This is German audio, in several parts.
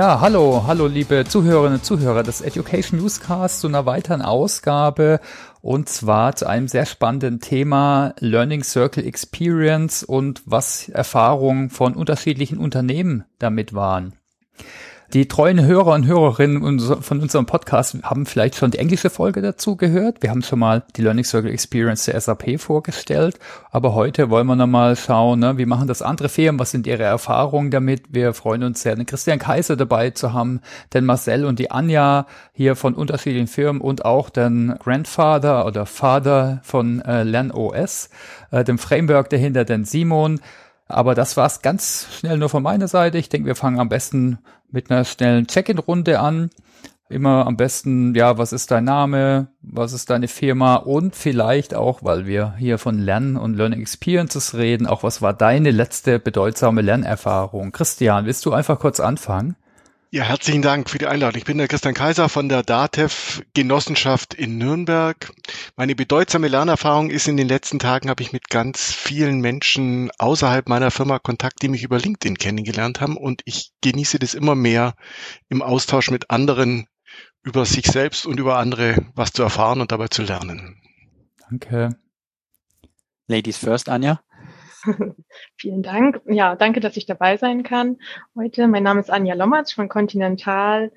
Ja, hallo, hallo liebe Zuhörerinnen und Zuhörer des Education Newscast zu einer weiteren Ausgabe und zwar zu einem sehr spannenden Thema Learning Circle Experience und was Erfahrungen von unterschiedlichen Unternehmen damit waren. Die treuen Hörer und Hörerinnen von unserem Podcast haben vielleicht schon die englische Folge dazu gehört. Wir haben schon mal die Learning Circle Experience der SAP vorgestellt, aber heute wollen wir nochmal schauen, ne, wie machen das andere Firmen, was sind ihre Erfahrungen damit. Wir freuen uns sehr, den Christian Kaiser dabei zu haben, den Marcel und die Anja hier von unterschiedlichen Firmen und auch den Grandfather oder Father von äh, LernOS, äh, dem Framework dahinter, den Simon. Aber das war's ganz schnell nur von meiner Seite. Ich denke, wir fangen am besten mit einer schnellen Check-in-Runde an. Immer am besten, ja, was ist dein Name, was ist deine Firma und vielleicht auch, weil wir hier von Lernen und Learning Experiences reden, auch was war deine letzte bedeutsame Lernerfahrung? Christian, willst du einfach kurz anfangen? Ja, herzlichen Dank für die Einladung. Ich bin der Christian Kaiser von der DATEV Genossenschaft in Nürnberg. Meine bedeutsame Lernerfahrung ist in den letzten Tagen habe ich mit ganz vielen Menschen außerhalb meiner Firma Kontakt, die mich über LinkedIn kennengelernt haben und ich genieße das immer mehr im Austausch mit anderen über sich selbst und über andere was zu erfahren und dabei zu lernen. Danke. Ladies first, Anja. Vielen Dank. Ja, danke, dass ich dabei sein kann heute. Mein Name ist Anja Lommatsch von Continental.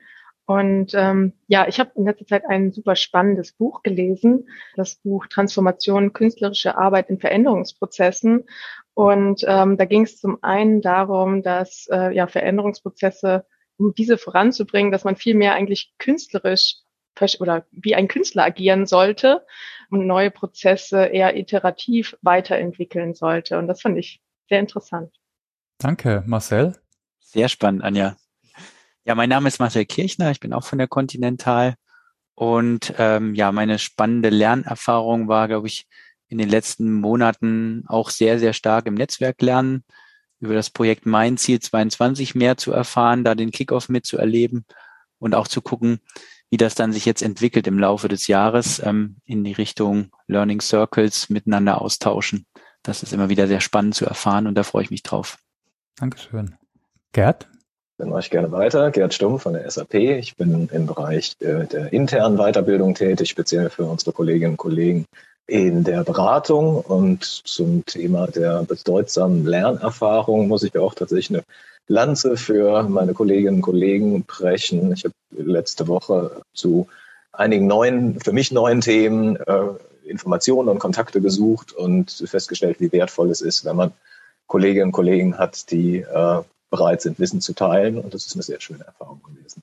Und ähm, ja, ich habe in letzter Zeit ein super spannendes Buch gelesen, das Buch Transformation künstlerische Arbeit in Veränderungsprozessen. Und ähm, da ging es zum einen darum, dass äh, ja Veränderungsprozesse, um diese voranzubringen, dass man viel mehr eigentlich künstlerisch oder wie ein Künstler agieren sollte und neue Prozesse eher iterativ weiterentwickeln sollte. Und das fand ich sehr interessant. Danke, Marcel. Sehr spannend, Anja. Ja, mein Name ist Marcel Kirchner, ich bin auch von der Continental. Und ähm, ja, meine spannende Lernerfahrung war, glaube ich, in den letzten Monaten auch sehr, sehr stark im Netzwerk lernen, über das Projekt Mein Ziel 22 mehr zu erfahren, da den Kickoff mitzuerleben und auch zu gucken, wie das dann sich jetzt entwickelt im Laufe des Jahres ähm, in die Richtung Learning Circles miteinander austauschen. Das ist immer wieder sehr spannend zu erfahren und da freue ich mich drauf. Dankeschön. Gerd? Dann mache ich gerne weiter. Gerd Stumm von der SAP. Ich bin im Bereich äh, der internen Weiterbildung tätig, speziell für unsere Kolleginnen und Kollegen in der Beratung und zum Thema der bedeutsamen Lernerfahrung muss ich auch tatsächlich eine Lanze für meine Kolleginnen und Kollegen brechen. Ich habe letzte Woche zu einigen neuen, für mich neuen Themen äh, Informationen und Kontakte gesucht und festgestellt, wie wertvoll es ist, wenn man Kolleginnen und Kollegen hat, die äh, bereit sind, Wissen zu teilen. Und das ist eine sehr schöne Erfahrung gewesen.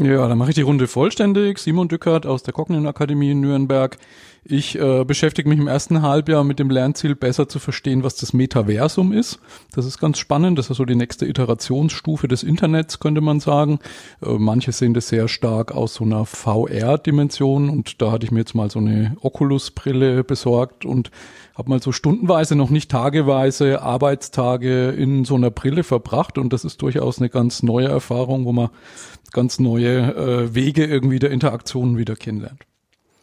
Ja, dann mache ich die Runde vollständig. Simon Dückert aus der Cognition Akademie in Nürnberg. Ich äh, beschäftige mich im ersten Halbjahr mit dem Lernziel, besser zu verstehen, was das Metaversum ist. Das ist ganz spannend. Das ist so die nächste Iterationsstufe des Internets, könnte man sagen. Äh, manche sehen das sehr stark aus so einer VR-Dimension und da hatte ich mir jetzt mal so eine Oculus-Brille besorgt und habe mal so stundenweise, noch nicht tageweise, Arbeitstage in so einer Brille verbracht und das ist durchaus eine ganz neue Erfahrung, wo man ganz neue äh, Wege irgendwie der Interaktionen wieder kennenlernt.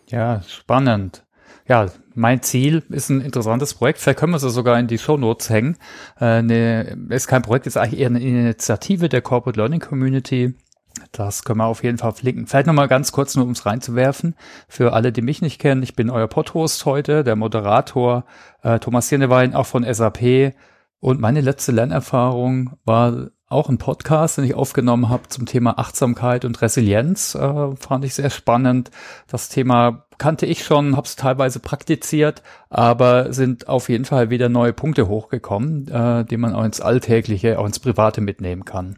Ja, spannend. Ja, mein Ziel ist ein interessantes Projekt. Vielleicht können wir es sogar in die Show Notes hängen. Äh, ne, ist kein Projekt, ist eigentlich eher eine Initiative der Corporate Learning Community. Das können wir auf jeden Fall flinken. Vielleicht nochmal ganz kurz, nur um es reinzuwerfen. Für alle, die mich nicht kennen, ich bin euer Podhost heute, der Moderator äh, Thomas Hirnewein, auch von SAP. Und meine letzte Lernerfahrung war auch ein Podcast, den ich aufgenommen habe zum Thema Achtsamkeit und Resilienz. Äh, fand ich sehr spannend. Das Thema kannte ich schon, habe es teilweise praktiziert, aber sind auf jeden Fall wieder neue Punkte hochgekommen, äh, die man auch ins Alltägliche, auch ins Private mitnehmen kann.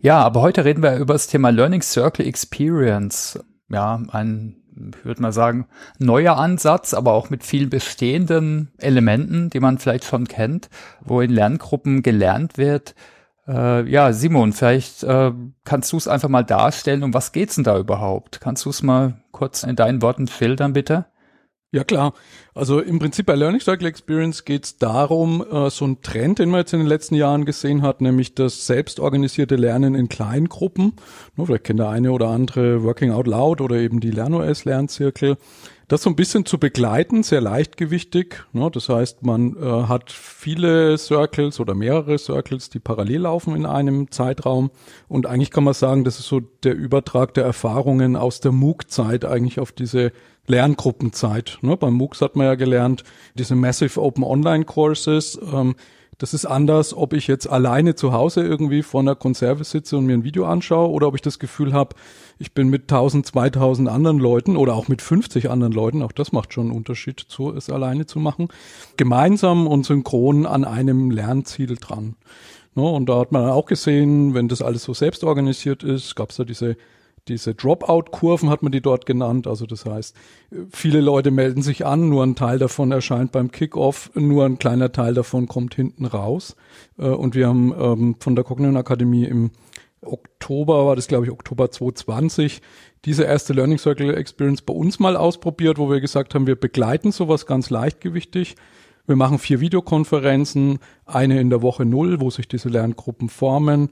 Ja, aber heute reden wir über das Thema Learning Circle Experience. Ja, ein ich würde mal sagen, neuer Ansatz, aber auch mit vielen bestehenden Elementen, die man vielleicht schon kennt, wo in Lerngruppen gelernt wird, äh, ja, Simon, vielleicht äh, kannst du es einfach mal darstellen. Um was geht's denn da überhaupt? Kannst du es mal kurz in deinen Worten schildern, bitte? Ja klar. Also im Prinzip bei Learning Cycle Experience geht es darum, äh, so ein Trend, den man jetzt in den letzten Jahren gesehen hat, nämlich das selbstorganisierte Lernen in Kleingruppen. Ne, vielleicht kennt der eine oder andere Working Out Loud oder eben die LernOS Lernzirkel. Das so ein bisschen zu begleiten, sehr leichtgewichtig. Ne? Das heißt, man äh, hat viele Circles oder mehrere Circles, die parallel laufen in einem Zeitraum. Und eigentlich kann man sagen, das ist so der Übertrag der Erfahrungen aus der MOOC-Zeit eigentlich auf diese Lerngruppenzeit. Ne? Beim MOOCs hat man ja gelernt, diese Massive Open Online Courses, ähm, das ist anders, ob ich jetzt alleine zu Hause irgendwie vor einer Konserve sitze und mir ein Video anschaue oder ob ich das Gefühl habe, ich bin mit 1000, 2000 anderen Leuten oder auch mit 50 anderen Leuten, auch das macht schon einen Unterschied, zu es alleine zu machen, gemeinsam und synchron an einem Lernziel dran. Ne, und da hat man auch gesehen, wenn das alles so selbst organisiert ist, gab es da diese diese Dropout-Kurven hat man die dort genannt. Also das heißt, viele Leute melden sich an, nur ein Teil davon erscheint beim Kickoff, nur ein kleiner Teil davon kommt hinten raus. Äh, und wir haben ähm, von der Cognition Akademie im Oktober, war das glaube ich Oktober 2020, diese erste Learning Circle Experience bei uns mal ausprobiert, wo wir gesagt haben, wir begleiten sowas ganz leichtgewichtig. Wir machen vier Videokonferenzen, eine in der Woche null, wo sich diese Lerngruppen formen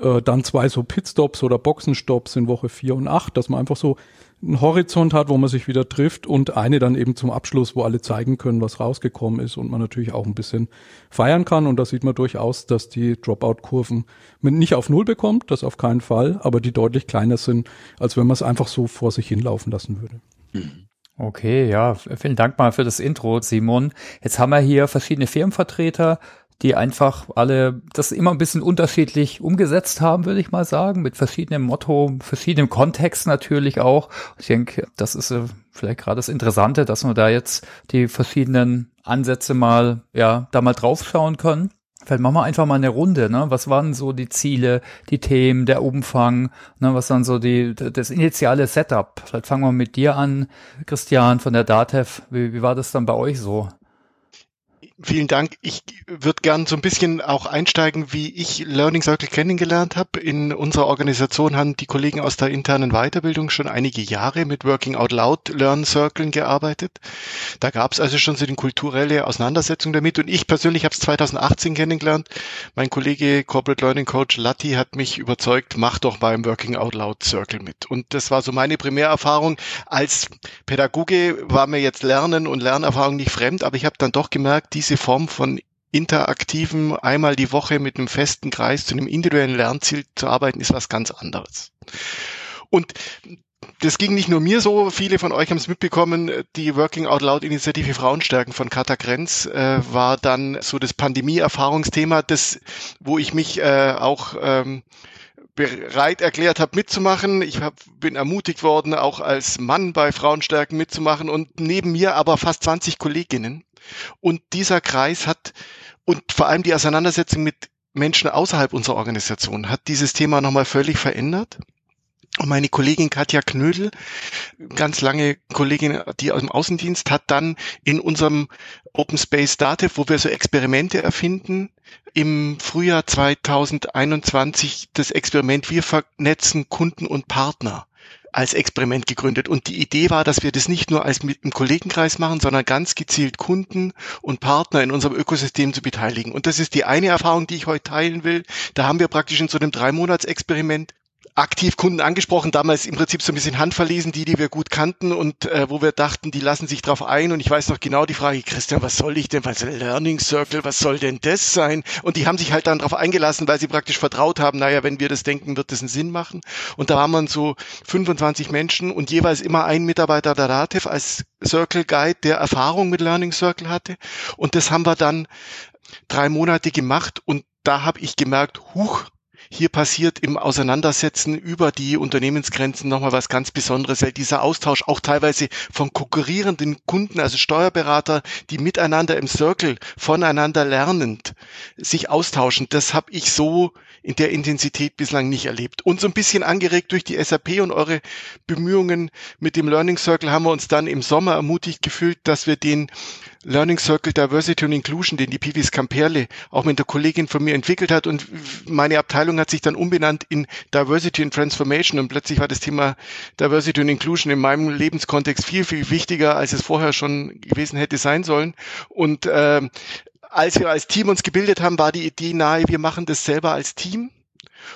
äh, dann zwei so Pitstops oder Boxenstops in Woche vier und acht, dass man einfach so einen Horizont hat, wo man sich wieder trifft und eine dann eben zum Abschluss, wo alle zeigen können, was rausgekommen ist und man natürlich auch ein bisschen feiern kann. Und da sieht man durchaus, dass die Dropout-Kurven nicht auf Null bekommt, das auf keinen Fall, aber die deutlich kleiner sind, als wenn man es einfach so vor sich hinlaufen lassen würde. Mhm. Okay, ja, vielen Dank mal für das Intro, Simon. Jetzt haben wir hier verschiedene Firmenvertreter die einfach alle das immer ein bisschen unterschiedlich umgesetzt haben, würde ich mal sagen, mit verschiedenem Motto, verschiedenem Kontext natürlich auch. Ich denke, das ist äh, vielleicht gerade das Interessante, dass wir da jetzt die verschiedenen Ansätze mal, ja, da mal draufschauen können. Vielleicht machen wir einfach mal eine Runde, ne? Was waren so die Ziele, die Themen, der Umfang, ne? Was waren so die, das initiale Setup? Vielleicht fangen wir mit dir an, Christian von der DATEV. Wie, wie war das dann bei euch so? Vielen Dank. Ich würde gern so ein bisschen auch einsteigen, wie ich Learning Circle kennengelernt habe. In unserer Organisation haben die Kollegen aus der internen Weiterbildung schon einige Jahre mit Working Out Loud Learn Circles gearbeitet. Da gab es also schon so eine kulturelle Auseinandersetzung damit. Und ich persönlich habe es 2018 kennengelernt. Mein Kollege Corporate Learning Coach Latti hat mich überzeugt, mach doch beim Working Out Loud Circle mit. Und das war so meine Primärerfahrung. Als Pädagoge war mir jetzt Lernen und Lernerfahrung nicht fremd, aber ich habe dann doch gemerkt, diese diese Form von interaktiven, einmal die Woche mit einem festen Kreis zu einem individuellen Lernziel zu arbeiten, ist was ganz anderes. Und das ging nicht nur mir so, viele von euch haben es mitbekommen, die Working Out Loud Initiative Frauenstärken von Kata Grenz äh, war dann so das Pandemie-Erfahrungsthema, das, wo ich mich äh, auch ähm, bereit erklärt habe mitzumachen. Ich hab, bin ermutigt worden, auch als Mann bei Frauenstärken mitzumachen und neben mir aber fast 20 Kolleginnen. Und dieser Kreis hat, und vor allem die Auseinandersetzung mit Menschen außerhalb unserer Organisation hat dieses Thema nochmal völlig verändert. Und meine Kollegin Katja Knödel, ganz lange Kollegin, die aus dem Außendienst, hat dann in unserem Open Space Dativ, wo wir so Experimente erfinden, im Frühjahr 2021 das Experiment Wir vernetzen Kunden und Partner als Experiment gegründet. Und die Idee war, dass wir das nicht nur als mit im Kollegenkreis machen, sondern ganz gezielt Kunden und Partner in unserem Ökosystem zu beteiligen. Und das ist die eine Erfahrung, die ich heute teilen will. Da haben wir praktisch in so einem Drei-Monats-Experiment aktiv Kunden angesprochen, damals im Prinzip so ein bisschen handverlesen, die, die wir gut kannten und äh, wo wir dachten, die lassen sich drauf ein. Und ich weiß noch genau die Frage, Christian, was soll ich denn, was Learning Circle, was soll denn das sein? Und die haben sich halt dann drauf eingelassen, weil sie praktisch vertraut haben, naja, wenn wir das denken, wird das einen Sinn machen. Und da waren man so 25 Menschen und jeweils immer ein Mitarbeiter der RATEV als Circle Guide, der Erfahrung mit Learning Circle hatte. Und das haben wir dann drei Monate gemacht und da habe ich gemerkt, huch, hier passiert im Auseinandersetzen über die Unternehmensgrenzen nochmal was ganz Besonderes, weil dieser Austausch auch teilweise von konkurrierenden Kunden, also Steuerberater, die miteinander im Circle voneinander lernend sich austauschen, das habe ich so in der Intensität bislang nicht erlebt. Und so ein bisschen angeregt durch die SAP und eure Bemühungen mit dem Learning Circle haben wir uns dann im Sommer ermutigt gefühlt, dass wir den Learning Circle Diversity and Inclusion, den die Pivis Camperle auch mit der Kollegin von mir entwickelt hat. Und meine Abteilung hat sich dann umbenannt in Diversity and Transformation. Und plötzlich war das Thema Diversity and Inclusion in meinem Lebenskontext viel, viel wichtiger, als es vorher schon gewesen hätte sein sollen. Und äh, als wir als Team uns gebildet haben, war die Idee nahe, wir machen das selber als Team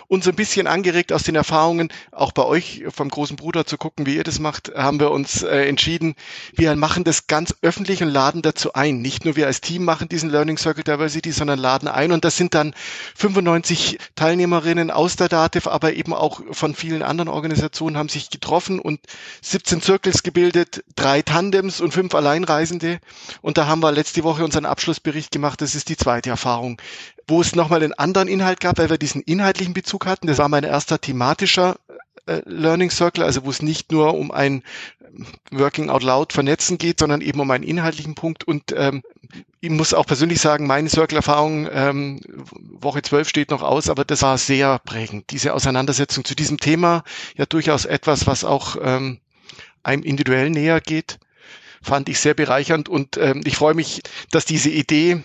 uns ein bisschen angeregt aus den Erfahrungen, auch bei euch vom großen Bruder zu gucken, wie ihr das macht, haben wir uns äh, entschieden, wir machen das ganz öffentlich und laden dazu ein. Nicht nur wir als Team machen diesen Learning Circle Diversity, sondern laden ein. Und das sind dann 95 Teilnehmerinnen aus der DATEV, aber eben auch von vielen anderen Organisationen haben sich getroffen und 17 Circles gebildet, drei Tandems und fünf Alleinreisende. Und da haben wir letzte Woche unseren Abschlussbericht gemacht. Das ist die zweite Erfahrung wo es nochmal einen anderen Inhalt gab, weil wir diesen inhaltlichen Bezug hatten. Das war mein erster thematischer äh, Learning Circle, also wo es nicht nur um ein Working Out Loud vernetzen geht, sondern eben um einen inhaltlichen Punkt. Und ähm, ich muss auch persönlich sagen, meine Circle-Erfahrung, ähm, Woche 12 steht noch aus, aber das war sehr prägend. Diese Auseinandersetzung zu diesem Thema, ja durchaus etwas, was auch ähm, einem individuell näher geht, fand ich sehr bereichernd. Und ähm, ich freue mich, dass diese Idee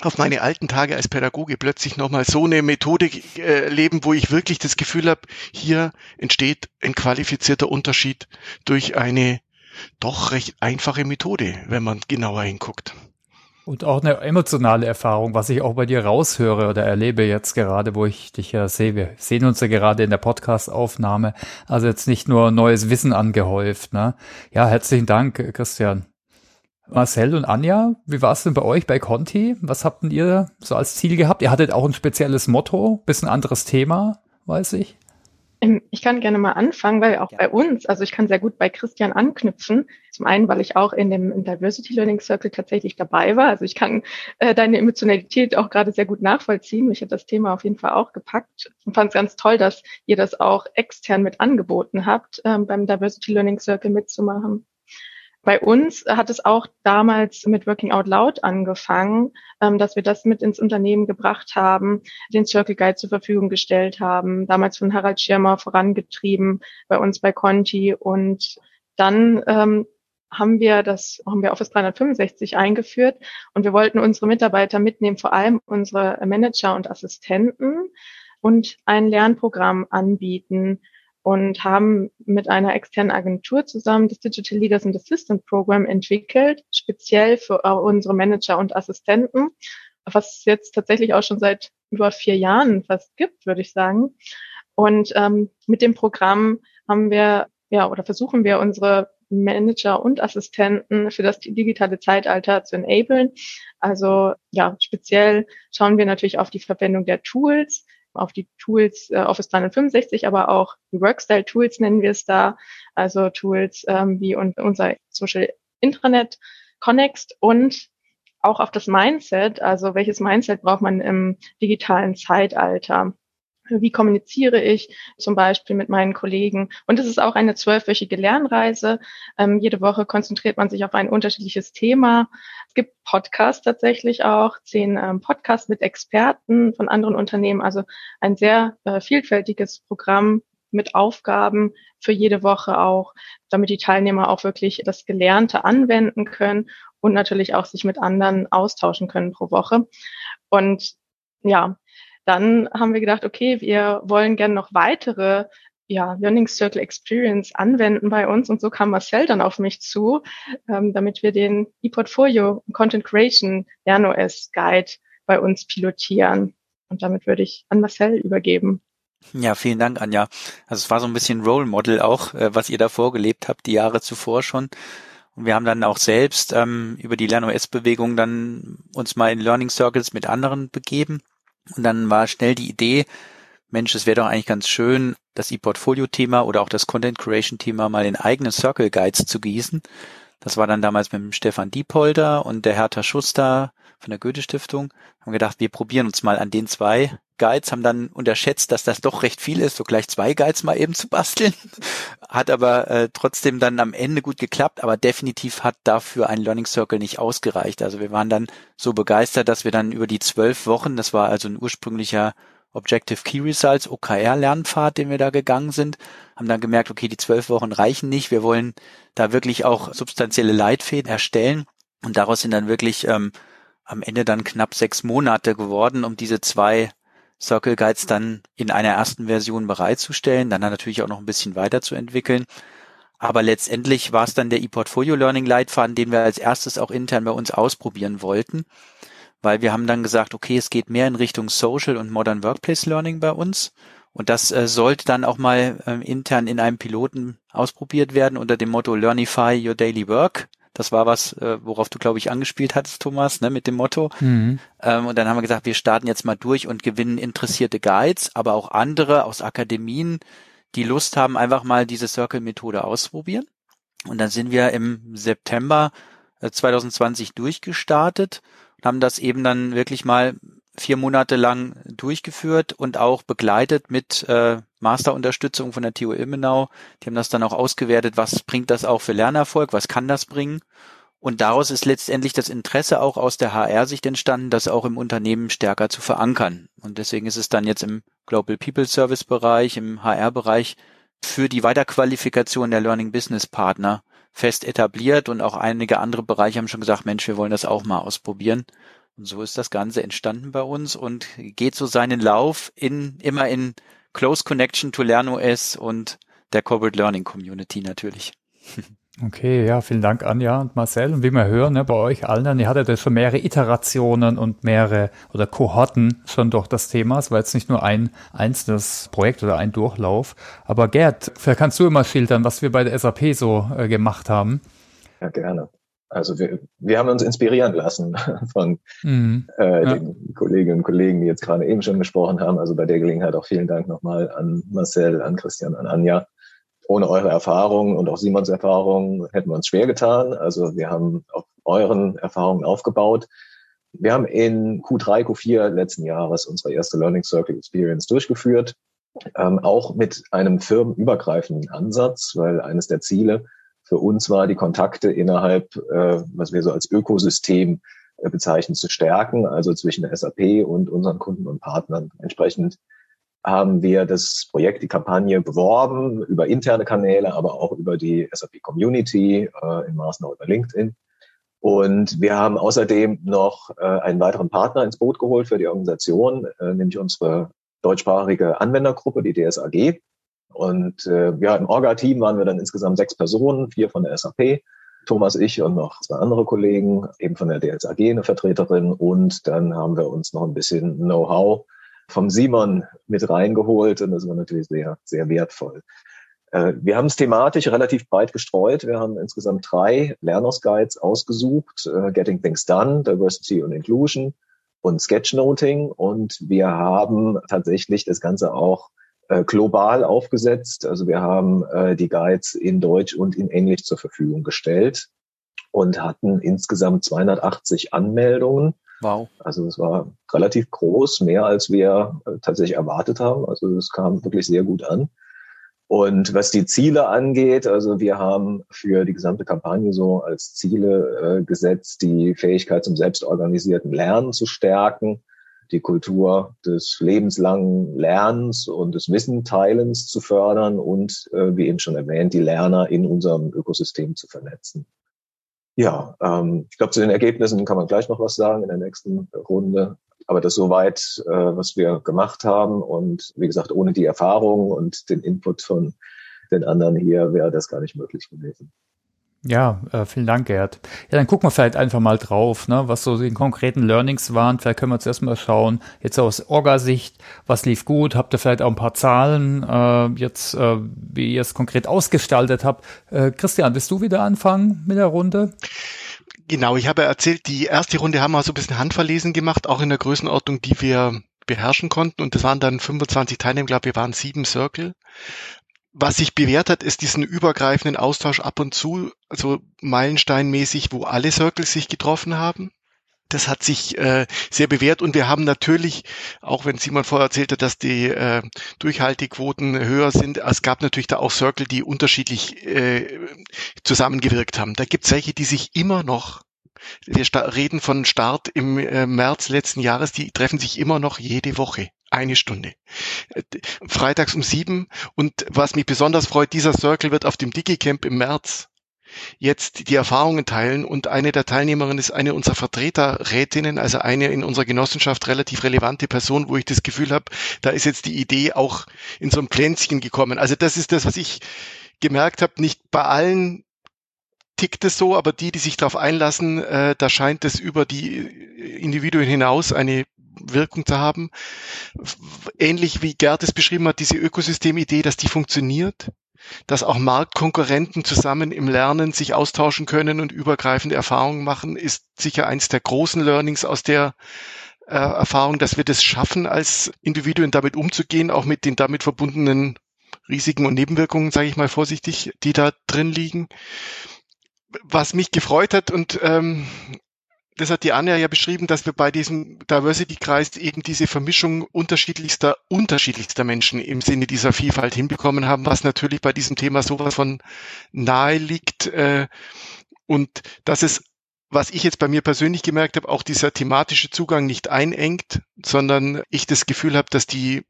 auf meine alten Tage als Pädagoge plötzlich nochmal so eine Methode äh, leben, wo ich wirklich das Gefühl habe, hier entsteht ein qualifizierter Unterschied durch eine doch recht einfache Methode, wenn man genauer hinguckt. Und auch eine emotionale Erfahrung, was ich auch bei dir raushöre oder erlebe jetzt gerade, wo ich dich ja sehe. Wir sehen uns ja gerade in der Podcast-Aufnahme. Also jetzt nicht nur neues Wissen angehäuft. Ne? Ja, herzlichen Dank, Christian. Marcel und Anja, wie war es denn bei euch bei Conti? Was habt ihr so als Ziel gehabt? Ihr hattet auch ein spezielles Motto, bisschen anderes Thema, weiß ich. Ähm, ich kann gerne mal anfangen, weil auch ja. bei uns, also ich kann sehr gut bei Christian anknüpfen. Zum einen, weil ich auch in dem Diversity Learning Circle tatsächlich dabei war. Also ich kann äh, deine Emotionalität auch gerade sehr gut nachvollziehen. Mich hat das Thema auf jeden Fall auch gepackt und fand es ganz toll, dass ihr das auch extern mit angeboten habt, ähm, beim Diversity Learning Circle mitzumachen. Bei uns hat es auch damals mit Working Out Loud angefangen, ähm, dass wir das mit ins Unternehmen gebracht haben, den Circle Guide zur Verfügung gestellt haben, damals von Harald Schirmer vorangetrieben bei uns bei Conti. Und dann ähm, haben wir das, haben wir Office 365 eingeführt. Und wir wollten unsere Mitarbeiter mitnehmen, vor allem unsere Manager und Assistenten und ein Lernprogramm anbieten, und haben mit einer externen Agentur zusammen das Digital Leaders and Assistant Program entwickelt, speziell für unsere Manager und Assistenten, was es jetzt tatsächlich auch schon seit über vier Jahren fast gibt, würde ich sagen. Und ähm, mit dem Programm haben wir ja oder versuchen wir unsere Manager und Assistenten für das digitale Zeitalter zu enablen. Also ja, speziell schauen wir natürlich auf die Verwendung der Tools, auf die Tools äh, Office 365, aber auch die Workstyle-Tools nennen wir es da, also Tools ähm, wie und unser Social Intranet Connext und auch auf das Mindset, also welches Mindset braucht man im digitalen Zeitalter. Wie kommuniziere ich zum Beispiel mit meinen Kollegen? Und es ist auch eine zwölfwöchige Lernreise. Ähm, jede Woche konzentriert man sich auf ein unterschiedliches Thema. Es gibt Podcasts tatsächlich auch, zehn ähm, Podcasts mit Experten von anderen Unternehmen. Also ein sehr äh, vielfältiges Programm mit Aufgaben für jede Woche auch, damit die Teilnehmer auch wirklich das Gelernte anwenden können und natürlich auch sich mit anderen austauschen können pro Woche. Und ja, dann haben wir gedacht, okay, wir wollen gerne noch weitere ja, Learning Circle Experience anwenden bei uns. Und so kam Marcel dann auf mich zu, ähm, damit wir den ePortfolio Content Creation LernOS Guide bei uns pilotieren. Und damit würde ich an Marcel übergeben. Ja, vielen Dank, Anja. Also es war so ein bisschen Role Model auch, äh, was ihr da vorgelebt habt, die Jahre zuvor schon. Und wir haben dann auch selbst ähm, über die LernOS-Bewegung dann uns mal in Learning Circles mit anderen begeben und dann war schnell die Idee, Mensch, es wäre doch eigentlich ganz schön, das E-Portfolio-Thema oder auch das Content Creation-Thema mal in eigene Circle Guides zu gießen. Das war dann damals mit dem Stefan Diepolder und der Hertha Schuster von der Goethe-Stiftung. Haben gedacht, wir probieren uns mal an den zwei Guides, haben dann unterschätzt, dass das doch recht viel ist, so gleich zwei Guides mal eben zu basteln. Hat aber äh, trotzdem dann am Ende gut geklappt, aber definitiv hat dafür ein Learning Circle nicht ausgereicht. Also wir waren dann so begeistert, dass wir dann über die zwölf Wochen, das war also ein ursprünglicher Objective Key Results, OKR-Lernpfad, den wir da gegangen sind, haben dann gemerkt, okay, die zwölf Wochen reichen nicht. Wir wollen da wirklich auch substanzielle Leitfäden erstellen. Und daraus sind dann wirklich ähm, am Ende dann knapp sechs Monate geworden, um diese zwei Circle Guides dann in einer ersten Version bereitzustellen, dann natürlich auch noch ein bisschen weiterzuentwickeln. Aber letztendlich war es dann der ePortfolio Learning Leitfaden, den wir als erstes auch intern bei uns ausprobieren wollten, weil wir haben dann gesagt, okay, es geht mehr in Richtung Social und Modern Workplace Learning bei uns Und das äh, sollte dann auch mal äh, intern in einem Piloten ausprobiert werden unter dem Motto Learnify Your Daily Work. Das war was, äh, worauf du, glaube ich, angespielt hattest, Thomas, ne, mit dem Motto. Mhm. Ähm, und dann haben wir gesagt, wir starten jetzt mal durch und gewinnen interessierte Guides, aber auch andere aus Akademien, die Lust haben, einfach mal diese Circle-Methode auszuprobieren. Und dann sind wir im September 2020 äh, durchgestartet und haben das eben dann wirklich mal vier Monate lang durchgeführt und auch begleitet mit äh, Masterunterstützung von der TU Ilmenau. Die haben das dann auch ausgewertet, was bringt das auch für Lernerfolg, was kann das bringen. Und daraus ist letztendlich das Interesse auch aus der HR-Sicht entstanden, das auch im Unternehmen stärker zu verankern. Und deswegen ist es dann jetzt im Global People Service Bereich, im HR-Bereich für die Weiterqualifikation der Learning Business Partner fest etabliert und auch einige andere Bereiche haben schon gesagt, Mensch, wir wollen das auch mal ausprobieren. Und so ist das Ganze entstanden bei uns und geht so seinen Lauf in, immer in Close Connection to LernOS und der Corporate Learning Community natürlich. Okay, ja, vielen Dank Anja und Marcel. Und wie wir hören, ne, bei euch allen, ihr hattet ja schon mehrere Iterationen und mehrere oder Kohorten schon durch das Thema. Es war jetzt nicht nur ein einzelnes Projekt oder ein Durchlauf. Aber Gerd, vielleicht kannst du immer schildern, was wir bei der SAP so äh, gemacht haben. Ja, gerne. Also wir, wir haben uns inspirieren lassen von mhm. äh, ja. den Kolleginnen und Kollegen, die jetzt gerade eben schon gesprochen haben. Also bei der Gelegenheit auch vielen Dank nochmal an Marcel, an Christian, an Anja. Ohne eure Erfahrungen und auch Simons Erfahrungen hätten wir uns schwer getan. Also wir haben auf euren Erfahrungen aufgebaut. Wir haben in Q3, Q4 letzten Jahres unsere erste Learning Circle Experience durchgeführt, ähm, auch mit einem firmenübergreifenden Ansatz, weil eines der Ziele für uns war, die Kontakte innerhalb, äh, was wir so als Ökosystem äh, bezeichnen, zu stärken, also zwischen der SAP und unseren Kunden und Partnern. Entsprechend haben wir das Projekt, die Kampagne beworben über interne Kanäle, aber auch über die SAP Community, äh, in Maßnahmen über LinkedIn. Und wir haben außerdem noch äh, einen weiteren Partner ins Boot geholt für die Organisation, nämlich unsere deutschsprachige Anwendergruppe, die DSAG. Und äh, ja, im Orga-Team waren wir dann insgesamt sechs Personen, vier von der SAP, Thomas, ich und noch zwei andere Kollegen, eben von der DSAG eine Vertreterin. Und dann haben wir uns noch ein bisschen Know-how vom Simon mit reingeholt und das war natürlich sehr, sehr wertvoll. Äh, wir haben es thematisch relativ breit gestreut. Wir haben insgesamt drei Learners Guides ausgesucht. Äh, Getting Things Done, Diversity und Inclusion und Sketchnoting. Und wir haben tatsächlich das Ganze auch äh, global aufgesetzt. Also wir haben äh, die Guides in Deutsch und in Englisch zur Verfügung gestellt und hatten insgesamt 280 Anmeldungen. Wow. Also es war relativ groß, mehr als wir äh, tatsächlich erwartet haben. Also es kam wirklich sehr gut an. Und was die Ziele angeht, also wir haben für die gesamte Kampagne so als Ziele äh, gesetzt, die Fähigkeit zum selbstorganisierten Lernen zu stärken, die Kultur des lebenslangen Lernens und des Wissenteilens zu fördern und, äh, wie eben schon erwähnt, die Lerner in unserem Ökosystem zu vernetzen. Ja, ähm, ich glaube, zu den Ergebnissen kann man gleich noch was sagen in der nächsten Runde. Aber das soweit, äh, was wir gemacht haben. Und wie gesagt, ohne die Erfahrung und den Input von den anderen hier wäre das gar nicht möglich gewesen. Ja, äh, vielen Dank, Gerd. Ja, dann gucken wir vielleicht einfach mal drauf, ne, was so die konkreten Learnings waren. Vielleicht können wir zuerst mal schauen, jetzt aus Orga-Sicht, was lief gut? Habt ihr vielleicht auch ein paar Zahlen äh, jetzt, äh, wie ihr es konkret ausgestaltet habt? Äh, Christian, willst du wieder anfangen mit der Runde? Genau, ich habe erzählt, die erste Runde haben wir so ein bisschen handverlesen gemacht, auch in der Größenordnung, die wir beherrschen konnten. Und das waren dann 25 Teilnehmer, ich glaube, wir waren sieben Circle was sich bewährt hat, ist diesen übergreifenden Austausch ab und zu, also meilensteinmäßig, wo alle Circles sich getroffen haben. Das hat sich äh, sehr bewährt und wir haben natürlich, auch wenn Simon vorher erzählte, dass die äh, Durchhaltequoten höher sind, es gab natürlich da auch Circle, die unterschiedlich äh, zusammengewirkt haben. Da gibt es welche, die sich immer noch wir reden von Start im äh, März letzten Jahres, die treffen sich immer noch jede Woche. Eine Stunde. Freitags um sieben. Und was mich besonders freut, dieser Circle wird auf dem DigiCamp im März jetzt die Erfahrungen teilen. Und eine der Teilnehmerinnen ist eine unserer Vertreterrätinnen, also eine in unserer Genossenschaft relativ relevante Person, wo ich das Gefühl habe, da ist jetzt die Idee auch in so ein Plänzchen gekommen. Also das ist das, was ich gemerkt habe, nicht bei allen tickt es so, aber die, die sich darauf einlassen, äh, da scheint es über die Individuen hinaus eine Wirkung zu haben. Ähnlich wie Gerd es beschrieben hat, diese Ökosystemidee, dass die funktioniert, dass auch Marktkonkurrenten zusammen im Lernen sich austauschen können und übergreifende Erfahrungen machen, ist sicher eins der großen Learnings aus der äh, Erfahrung, dass wir das schaffen, als Individuen damit umzugehen, auch mit den damit verbundenen Risiken und Nebenwirkungen, sage ich mal vorsichtig, die da drin liegen. Was mich gefreut hat und ähm, das hat die Anja ja beschrieben, dass wir bei diesem Diversity-Kreis eben diese Vermischung unterschiedlichster, unterschiedlichster Menschen im Sinne dieser Vielfalt hinbekommen haben, was natürlich bei diesem Thema sowas von nahe liegt. Äh, und dass es, was ich jetzt bei mir persönlich gemerkt habe, auch dieser thematische Zugang nicht einengt, sondern ich das Gefühl habe, dass die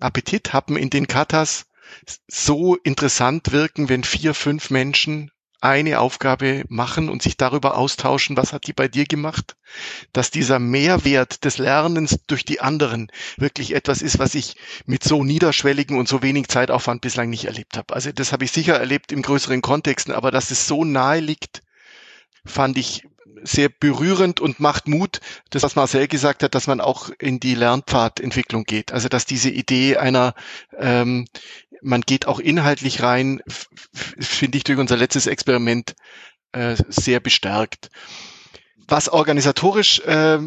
Appetit haben in den Katas so interessant wirken, wenn vier, fünf Menschen eine Aufgabe machen und sich darüber austauschen, was hat die bei dir gemacht, dass dieser Mehrwert des Lernens durch die anderen wirklich etwas ist, was ich mit so niederschwelligen und so wenig Zeitaufwand bislang nicht erlebt habe. Also das habe ich sicher erlebt im größeren Kontexten, aber dass es so nahe liegt, fand ich sehr berührend und macht Mut, das was Marcel gesagt hat, dass man auch in die Lernpfadentwicklung geht. Also dass diese Idee einer ähm, man geht auch inhaltlich rein, finde ich durch unser letztes Experiment äh, sehr bestärkt. Was organisatorisch, äh,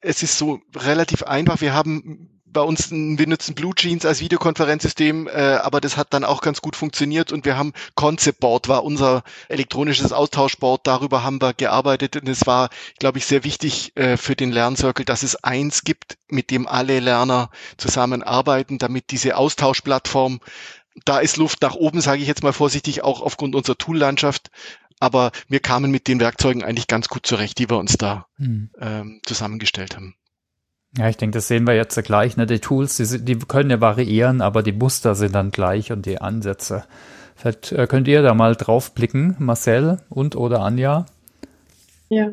es ist so relativ einfach. Wir haben bei uns, wir nutzen Blue Jeans als Videokonferenzsystem, äh, aber das hat dann auch ganz gut funktioniert und wir haben Concept Board war unser elektronisches Austauschboard, darüber haben wir gearbeitet und es war, glaube ich, sehr wichtig äh, für den Lerncircle, dass es eins gibt, mit dem alle Lerner zusammenarbeiten, damit diese Austauschplattform da ist Luft nach oben, sage ich jetzt mal vorsichtig, auch aufgrund unserer Toollandschaft. Aber wir kamen mit den Werkzeugen eigentlich ganz gut zurecht, die wir uns da mhm. ähm, zusammengestellt haben. Ja, ich denke, das sehen wir jetzt gleich. Ne? Die Tools, die, die können ja variieren, aber die Muster sind dann gleich und die Ansätze. Vielleicht äh, könnt ihr da mal drauf blicken, Marcel und oder Anja. Ja,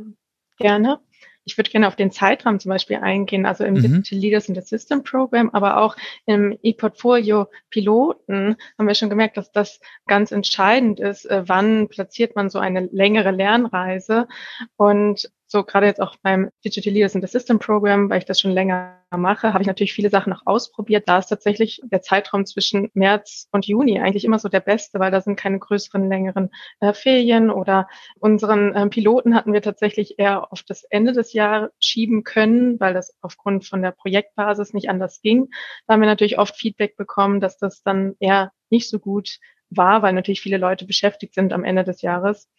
gerne. Ich würde gerne auf den Zeitraum zum Beispiel eingehen, also im mhm. Digital Leaders in the System Program, aber auch im E-Portfolio Piloten haben wir schon gemerkt, dass das ganz entscheidend ist, äh, wann platziert man so eine längere Lernreise. Und so gerade jetzt auch beim Digital Leaders in the System Program, weil ich das schon länger mache, habe ich natürlich viele Sachen noch ausprobiert. Da ist tatsächlich der Zeitraum zwischen März und Juni eigentlich immer so der beste, weil da sind keine größeren, längeren äh, Ferien oder unseren äh, Piloten hatten wir tatsächlich eher auf das Ende des Jahres schieben können, weil das aufgrund von der Projektbasis nicht anders ging. Da haben wir natürlich oft Feedback bekommen, dass das dann eher nicht so gut war, weil natürlich viele Leute beschäftigt sind am Ende des Jahres.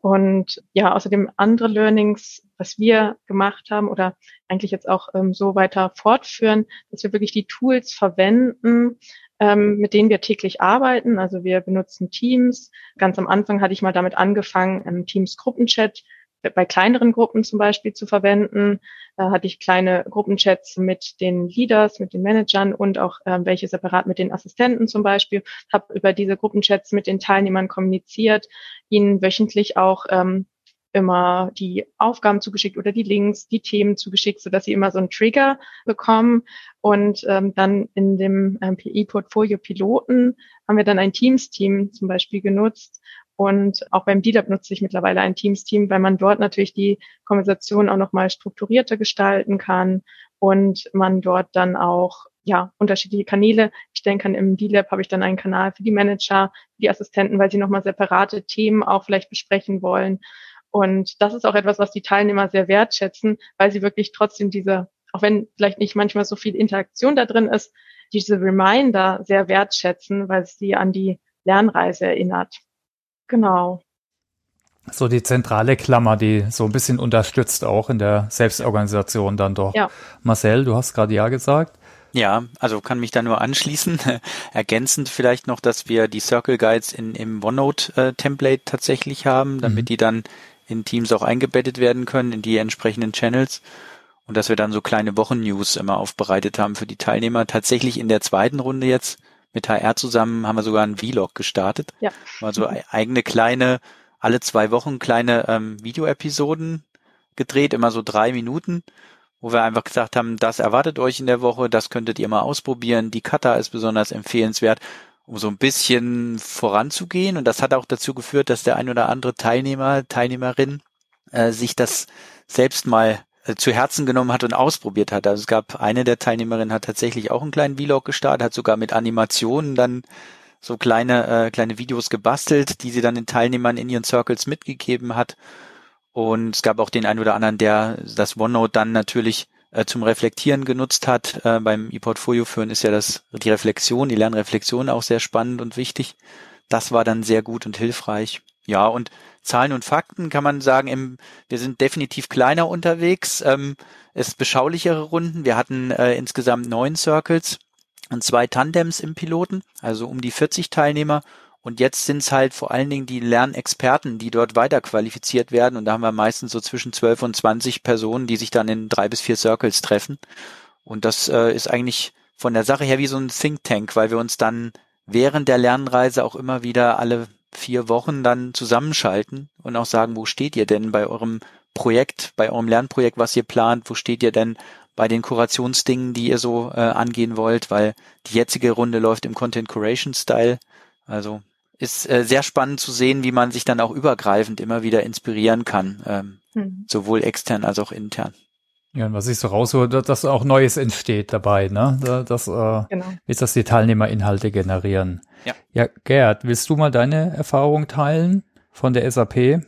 Und ja, außerdem andere Learnings, was wir gemacht haben oder eigentlich jetzt auch ähm, so weiter fortführen, dass wir wirklich die Tools verwenden, ähm, mit denen wir täglich arbeiten. Also wir benutzen Teams. Ganz am Anfang hatte ich mal damit angefangen, im Teams Gruppenchat bei kleineren Gruppen zum Beispiel zu verwenden. Da hatte ich kleine Gruppenchats mit den Leaders, mit den Managern und auch ähm, welche separat mit den Assistenten zum Beispiel. Habe über diese Gruppenchats mit den Teilnehmern kommuniziert, ihnen wöchentlich auch ähm, immer die Aufgaben zugeschickt oder die Links, die Themen zugeschickt, so dass sie immer so einen Trigger bekommen. Und ähm, dann in dem ähm, PI-Portfolio Piloten haben wir dann ein Teams-Team zum Beispiel genutzt, und auch beim DLab nutze ich mittlerweile ein Teams-Team, weil man dort natürlich die Konversation auch nochmal strukturierter gestalten kann und man dort dann auch ja, unterschiedliche Kanäle stellen kann. Im D-Lab habe ich dann einen Kanal für die Manager, für die Assistenten, weil sie nochmal separate Themen auch vielleicht besprechen wollen. Und das ist auch etwas, was die Teilnehmer sehr wertschätzen, weil sie wirklich trotzdem diese, auch wenn vielleicht nicht manchmal so viel Interaktion da drin ist, diese Reminder sehr wertschätzen, weil es sie an die Lernreise erinnert. Genau. So die zentrale Klammer, die so ein bisschen unterstützt auch in der Selbstorganisation dann doch. Ja. Marcel, du hast gerade ja gesagt. Ja, also kann mich da nur anschließen. Ergänzend vielleicht noch, dass wir die Circle Guides in, im OneNote-Template äh, tatsächlich haben, damit mhm. die dann in Teams auch eingebettet werden können, in die entsprechenden Channels. Und dass wir dann so kleine Wochennews immer aufbereitet haben für die Teilnehmer. Tatsächlich in der zweiten Runde jetzt mit HR zusammen haben wir sogar einen Vlog gestartet. Ja. Also eigene kleine, alle zwei Wochen kleine ähm, Videoepisoden gedreht, immer so drei Minuten, wo wir einfach gesagt haben, das erwartet euch in der Woche, das könntet ihr mal ausprobieren. Die Kata ist besonders empfehlenswert, um so ein bisschen voranzugehen. Und das hat auch dazu geführt, dass der ein oder andere Teilnehmer, Teilnehmerin äh, sich das selbst mal zu Herzen genommen hat und ausprobiert hat. Also es gab eine der Teilnehmerinnen hat tatsächlich auch einen kleinen Vlog gestartet, hat sogar mit Animationen dann so kleine äh, kleine Videos gebastelt, die sie dann den Teilnehmern in ihren Circles mitgegeben hat. Und es gab auch den einen oder anderen, der das OneNote dann natürlich äh, zum Reflektieren genutzt hat. Äh, beim E-Portfolio führen ist ja das die Reflexion, die Lernreflexion auch sehr spannend und wichtig. Das war dann sehr gut und hilfreich. Ja, und Zahlen und Fakten kann man sagen, im, wir sind definitiv kleiner unterwegs. Ähm, es beschaulichere Runden. Wir hatten äh, insgesamt neun Circles und zwei Tandems im Piloten, also um die 40 Teilnehmer. Und jetzt sind es halt vor allen Dingen die Lernexperten, die dort weiter qualifiziert werden. Und da haben wir meistens so zwischen 12 und 20 Personen, die sich dann in drei bis vier Circles treffen. Und das äh, ist eigentlich von der Sache her wie so ein Think Tank, weil wir uns dann während der Lernreise auch immer wieder alle vier Wochen dann zusammenschalten und auch sagen, wo steht ihr denn bei eurem Projekt, bei eurem Lernprojekt, was ihr plant, wo steht ihr denn bei den Kurationsdingen, die ihr so äh, angehen wollt, weil die jetzige Runde läuft im Content Curation Style. Also ist äh, sehr spannend zu sehen, wie man sich dann auch übergreifend immer wieder inspirieren kann, ähm, hm. sowohl extern als auch intern. Ja, und was ich so raushole, dass auch Neues entsteht dabei, ne? Dass, äh, genau. ist, dass die Teilnehmer Inhalte generieren. Ja. ja, Gerd, willst du mal deine Erfahrung teilen von der SAP?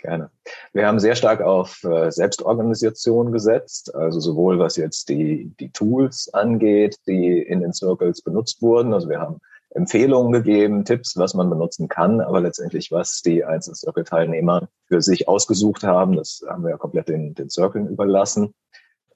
Gerne. Wir haben sehr stark auf äh, Selbstorganisation gesetzt, also sowohl was jetzt die, die Tools angeht, die in den Circles benutzt wurden. Also wir haben Empfehlungen gegeben, Tipps, was man benutzen kann, aber letztendlich, was die einzelnen Circle-Teilnehmer für sich ausgesucht haben, das haben wir ja komplett den, den Circlen überlassen.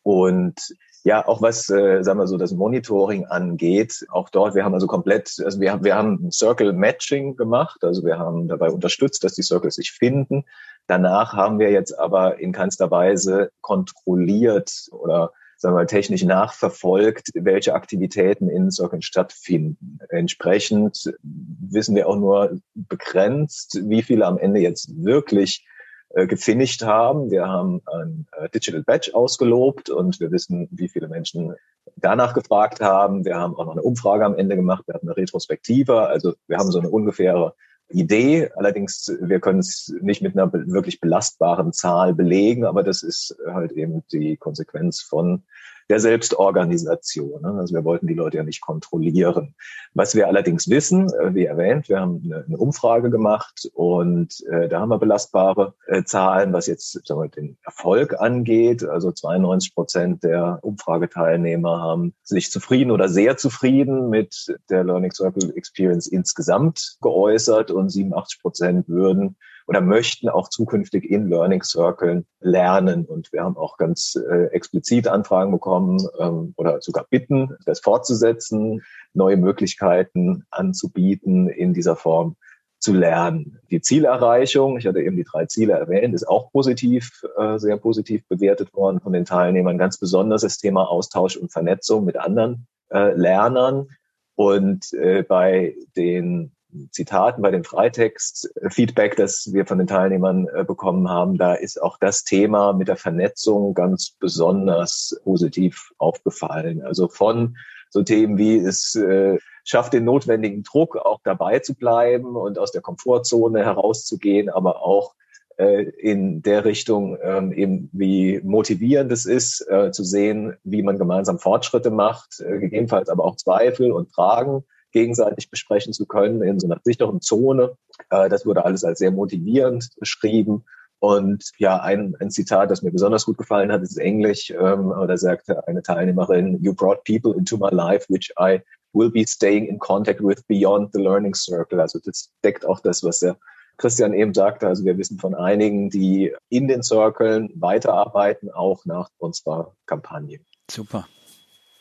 Und ja, auch was, äh, sagen wir so, das Monitoring angeht, auch dort, wir haben also komplett, also wir, wir haben Circle Matching gemacht, also wir haben dabei unterstützt, dass die Circles sich finden. Danach haben wir jetzt aber in keinster Weise kontrolliert oder sagen wir mal, technisch nachverfolgt, welche Aktivitäten in Circles stattfinden. Entsprechend wissen wir auch nur begrenzt, wie viele am Ende jetzt wirklich äh, gefinisht haben. Wir haben ein äh, Digital Badge ausgelobt und wir wissen, wie viele Menschen danach gefragt haben. Wir haben auch noch eine Umfrage am Ende gemacht. Wir hatten eine Retrospektive. Also wir haben so eine ungefähre Idee. Allerdings, wir können es nicht mit einer wirklich belastbaren Zahl belegen, aber das ist halt eben die Konsequenz von der Selbstorganisation. Ne? Also wir wollten die Leute ja nicht kontrollieren. Was wir allerdings wissen, äh, wie erwähnt, wir haben eine, Umfrage gemacht und äh, da haben wir belastbare äh, Zahlen, was jetzt sagen wir, den Erfolg angeht. Also 92 Prozent der Umfrageteilnehmer haben sich zufrieden oder sehr zufrieden mit der Learning Circle Experience insgesamt geäußert und 87 Prozent würden oder möchten auch zukünftig in Learning Circle lernen. Und wir haben auch ganz äh, explizit Anfragen bekommen ähm, oder sogar bitten, das fortzusetzen, neue Möglichkeiten anzubieten in dieser Form zu lernen. Die Zielerreichung, ich hatte eben die drei Ziele erwähnt, ist auch positiv, äh, sehr positiv bewertet worden von den Teilnehmern. Ganz besonders das Thema Austausch und Vernetzung mit anderen äh, Lernern. Und äh, bei den Zitaten, bei dem Freitext-Feedback, das wir von den Teilnehmern äh, bekommen haben, da ist auch das Thema mit der Vernetzung ganz besonders positiv aufgefallen. Also von so Themen wie es äh, schafft den notwendigen Druck, auch dabei zu bleiben und aus der Komfortzone herauszugehen, aber auch äh, in der Richtung ähm, eben wie motivierend es ist, äh, zu sehen, wie man gemeinsam Fortschritte macht, äh, gegebenenfalls aber auch Zweifel und Fragen gegenseitig besprechen zu können in so einer sicheren Zone. Äh, das wurde alles als sehr motivierend beschrieben. Und ja, ein, ein Zitat, das mir besonders gut gefallen hat, ist Englisch. Ähm, da sagte eine Teilnehmerin, You brought people into my life, which I will be staying in contact with beyond the learning circle. Also das deckt auch das, was der Christian eben sagte. Also wir wissen von einigen, die in den Circlen weiterarbeiten, auch nach unserer Kampagne. Super.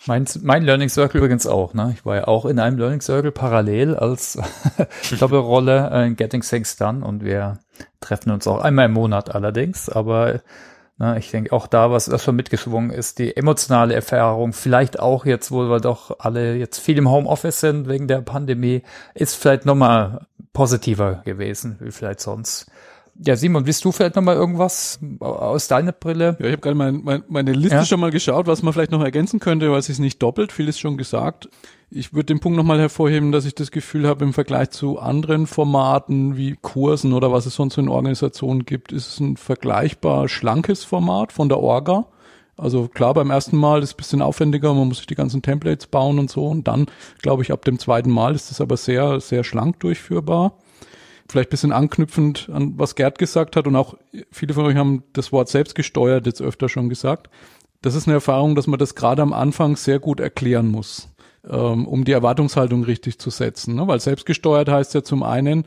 Mein, mein Learning Circle übrigens auch. Ne? Ich war ja auch in einem Learning Circle parallel als Doppelrolle äh, in Getting Things Done und wir treffen uns auch einmal im Monat allerdings. Aber ne, ich denke auch da, was, was schon mitgeschwungen ist, die emotionale Erfahrung, vielleicht auch jetzt, wo wir doch alle jetzt viel im Homeoffice sind wegen der Pandemie, ist vielleicht nochmal positiver gewesen, wie vielleicht sonst. Ja, Simon, willst du vielleicht nochmal irgendwas aus deiner Brille? Ja, ich habe gerade mein, mein, meine Liste ja? schon mal geschaut, was man vielleicht noch ergänzen könnte, weil es ist nicht doppelt, vieles schon gesagt. Ich würde den Punkt nochmal hervorheben, dass ich das Gefühl habe, im Vergleich zu anderen Formaten wie Kursen oder was es sonst in Organisationen gibt, ist es ein vergleichbar schlankes Format von der Orga. Also klar, beim ersten Mal ist es ein bisschen aufwendiger, man muss sich die ganzen Templates bauen und so. Und dann, glaube ich, ab dem zweiten Mal ist es aber sehr, sehr schlank durchführbar. Vielleicht bisschen anknüpfend an was Gerd gesagt hat und auch viele von euch haben das Wort selbstgesteuert jetzt öfter schon gesagt. Das ist eine Erfahrung, dass man das gerade am Anfang sehr gut erklären muss, ähm, um die Erwartungshaltung richtig zu setzen. Ne? Weil selbstgesteuert heißt ja zum einen,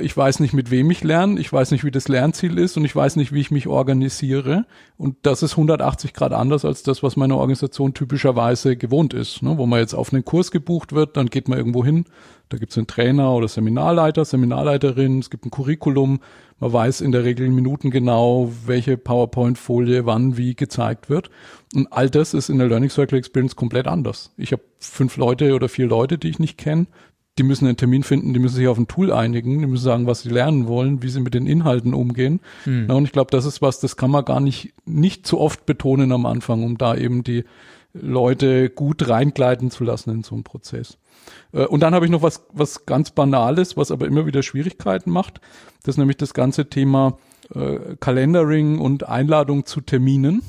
ich weiß nicht, mit wem ich lerne, ich weiß nicht, wie das Lernziel ist und ich weiß nicht, wie ich mich organisiere. Und das ist 180 Grad anders als das, was meine Organisation typischerweise gewohnt ist. Ne? Wo man jetzt auf einen Kurs gebucht wird, dann geht man irgendwo hin, da gibt es einen Trainer oder Seminarleiter, Seminarleiterin, es gibt ein Curriculum, man weiß in der Regel in Minuten genau, welche PowerPoint-Folie wann wie gezeigt wird. Und all das ist in der Learning Circle Experience komplett anders. Ich habe fünf Leute oder vier Leute, die ich nicht kenne die müssen einen Termin finden, die müssen sich auf ein Tool einigen, die müssen sagen, was sie lernen wollen, wie sie mit den Inhalten umgehen. Hm. Ja, und ich glaube, das ist was, das kann man gar nicht, nicht zu oft betonen am Anfang, um da eben die Leute gut reingleiten zu lassen in so einen Prozess. Äh, und dann habe ich noch was, was ganz Banales, was aber immer wieder Schwierigkeiten macht. Das ist nämlich das ganze Thema äh, Calendaring und Einladung zu Terminen.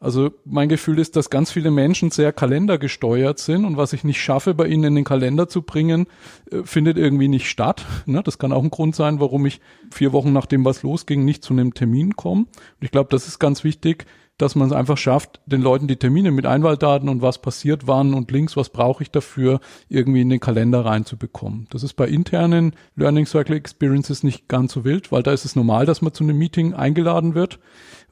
Also mein Gefühl ist, dass ganz viele Menschen sehr kalendergesteuert sind und was ich nicht schaffe, bei ihnen in den Kalender zu bringen, äh, findet irgendwie nicht statt. Ne? Das kann auch ein Grund sein, warum ich vier Wochen nachdem was losging, nicht zu einem Termin komme. Und ich glaube, das ist ganz wichtig, dass man es einfach schafft, den Leuten die Termine mit Einwahldaten und was passiert wann und links, was brauche ich dafür, irgendwie in den Kalender reinzubekommen. Das ist bei internen Learning Circle Experiences nicht ganz so wild, weil da ist es normal, dass man zu einem Meeting eingeladen wird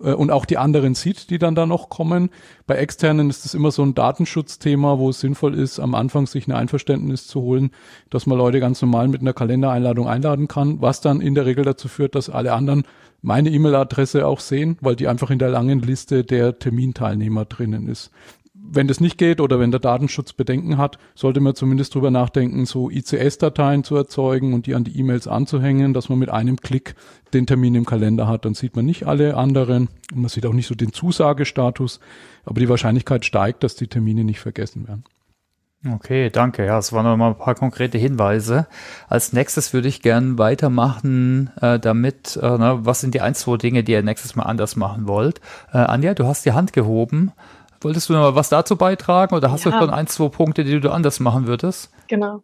äh, und auch die anderen sieht, die dann da noch kommen. Bei externen ist es immer so ein Datenschutzthema, wo es sinnvoll ist, am Anfang sich ein Einverständnis zu holen, dass man Leute ganz normal mit einer Kalendereinladung einladen kann, was dann in der Regel dazu führt, dass alle anderen meine E-Mail-Adresse auch sehen, weil die einfach in der langen Liste der Terminteilnehmer drinnen ist. Wenn das nicht geht oder wenn der Datenschutz Bedenken hat, sollte man zumindest drüber nachdenken, so ICS-Dateien zu erzeugen und die an die E-Mails anzuhängen, dass man mit einem Klick den Termin im Kalender hat. Dann sieht man nicht alle anderen und man sieht auch nicht so den Zusagestatus, aber die Wahrscheinlichkeit steigt, dass die Termine nicht vergessen werden. Okay, danke. Ja, es waren noch mal ein paar konkrete Hinweise. Als nächstes würde ich gern weitermachen, äh, damit, äh, na, was sind die ein, zwei Dinge, die ihr nächstes Mal anders machen wollt? Äh, Anja, du hast die Hand gehoben. Wolltest du noch mal was dazu beitragen oder hast ja. du schon ein, zwei Punkte, die du anders machen würdest? Genau.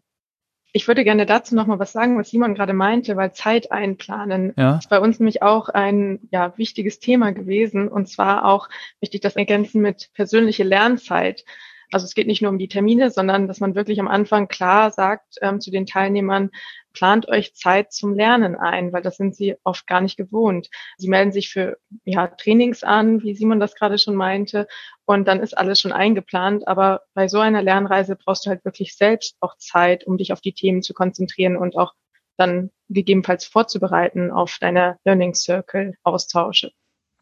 Ich würde gerne dazu noch mal was sagen, was Simon gerade meinte, weil Zeit einplanen ja. ist bei uns nämlich auch ein ja, wichtiges Thema gewesen. Und zwar auch wichtig das Ergänzen mit persönliche Lernzeit. Also es geht nicht nur um die Termine, sondern dass man wirklich am Anfang klar sagt ähm, zu den Teilnehmern, plant euch Zeit zum Lernen ein, weil das sind sie oft gar nicht gewohnt. Sie melden sich für ja, Trainings an, wie Simon das gerade schon meinte, und dann ist alles schon eingeplant. Aber bei so einer Lernreise brauchst du halt wirklich selbst auch Zeit, um dich auf die Themen zu konzentrieren und auch dann gegebenenfalls vorzubereiten auf deine Learning Circle Austausche.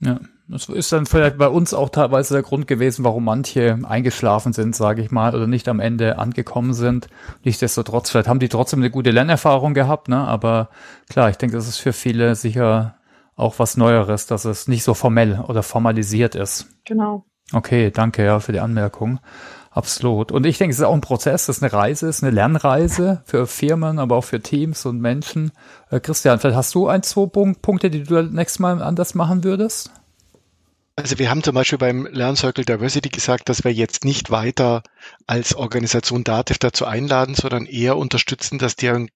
Ja, das ist dann vielleicht bei uns auch teilweise der Grund gewesen, warum manche eingeschlafen sind, sage ich mal, oder nicht am Ende angekommen sind. Nichtsdestotrotz, vielleicht haben die trotzdem eine gute Lernerfahrung gehabt, ne? Aber klar, ich denke, das ist für viele sicher auch was Neueres, dass es nicht so formell oder formalisiert ist. Genau. Okay, danke ja für die Anmerkung. Absolut. Und ich denke, es ist auch ein Prozess, das ist eine Reise, es ist eine Lernreise für Firmen, aber auch für Teams und Menschen. Äh, Christian, vielleicht hast du ein, zwei Punkte, die du nächstes Mal anders machen würdest? Also wir haben zum Beispiel beim Lern-Circle Diversity gesagt, dass wir jetzt nicht weiter als Organisation Dativ dazu einladen, sondern eher unterstützen, dass deren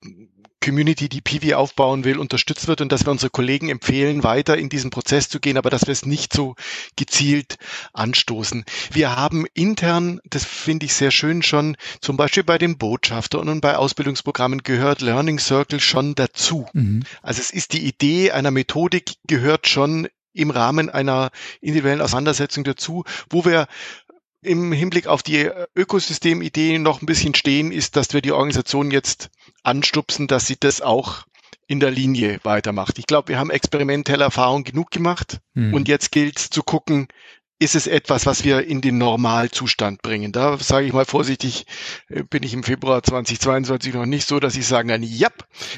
Community, die Piwi aufbauen will, unterstützt wird und dass wir unsere Kollegen empfehlen, weiter in diesen Prozess zu gehen, aber dass wir es nicht so gezielt anstoßen. Wir haben intern, das finde ich sehr schön schon, zum Beispiel bei den Botschaftern und bei Ausbildungsprogrammen gehört Learning Circle schon dazu. Mhm. Also es ist die Idee einer Methodik gehört schon im Rahmen einer individuellen Auseinandersetzung dazu, wo wir im Hinblick auf die Ökosystemideen noch ein bisschen stehen, ist, dass wir die Organisation jetzt anstupsen, dass sie das auch in der Linie weitermacht. Ich glaube, wir haben experimentelle Erfahrung genug gemacht hm. und jetzt gilt es zu gucken, ist es etwas, was wir in den Normalzustand bringen. Da sage ich mal vorsichtig, äh, bin ich im Februar 2022 noch nicht so, dass ich sagen kann, ja,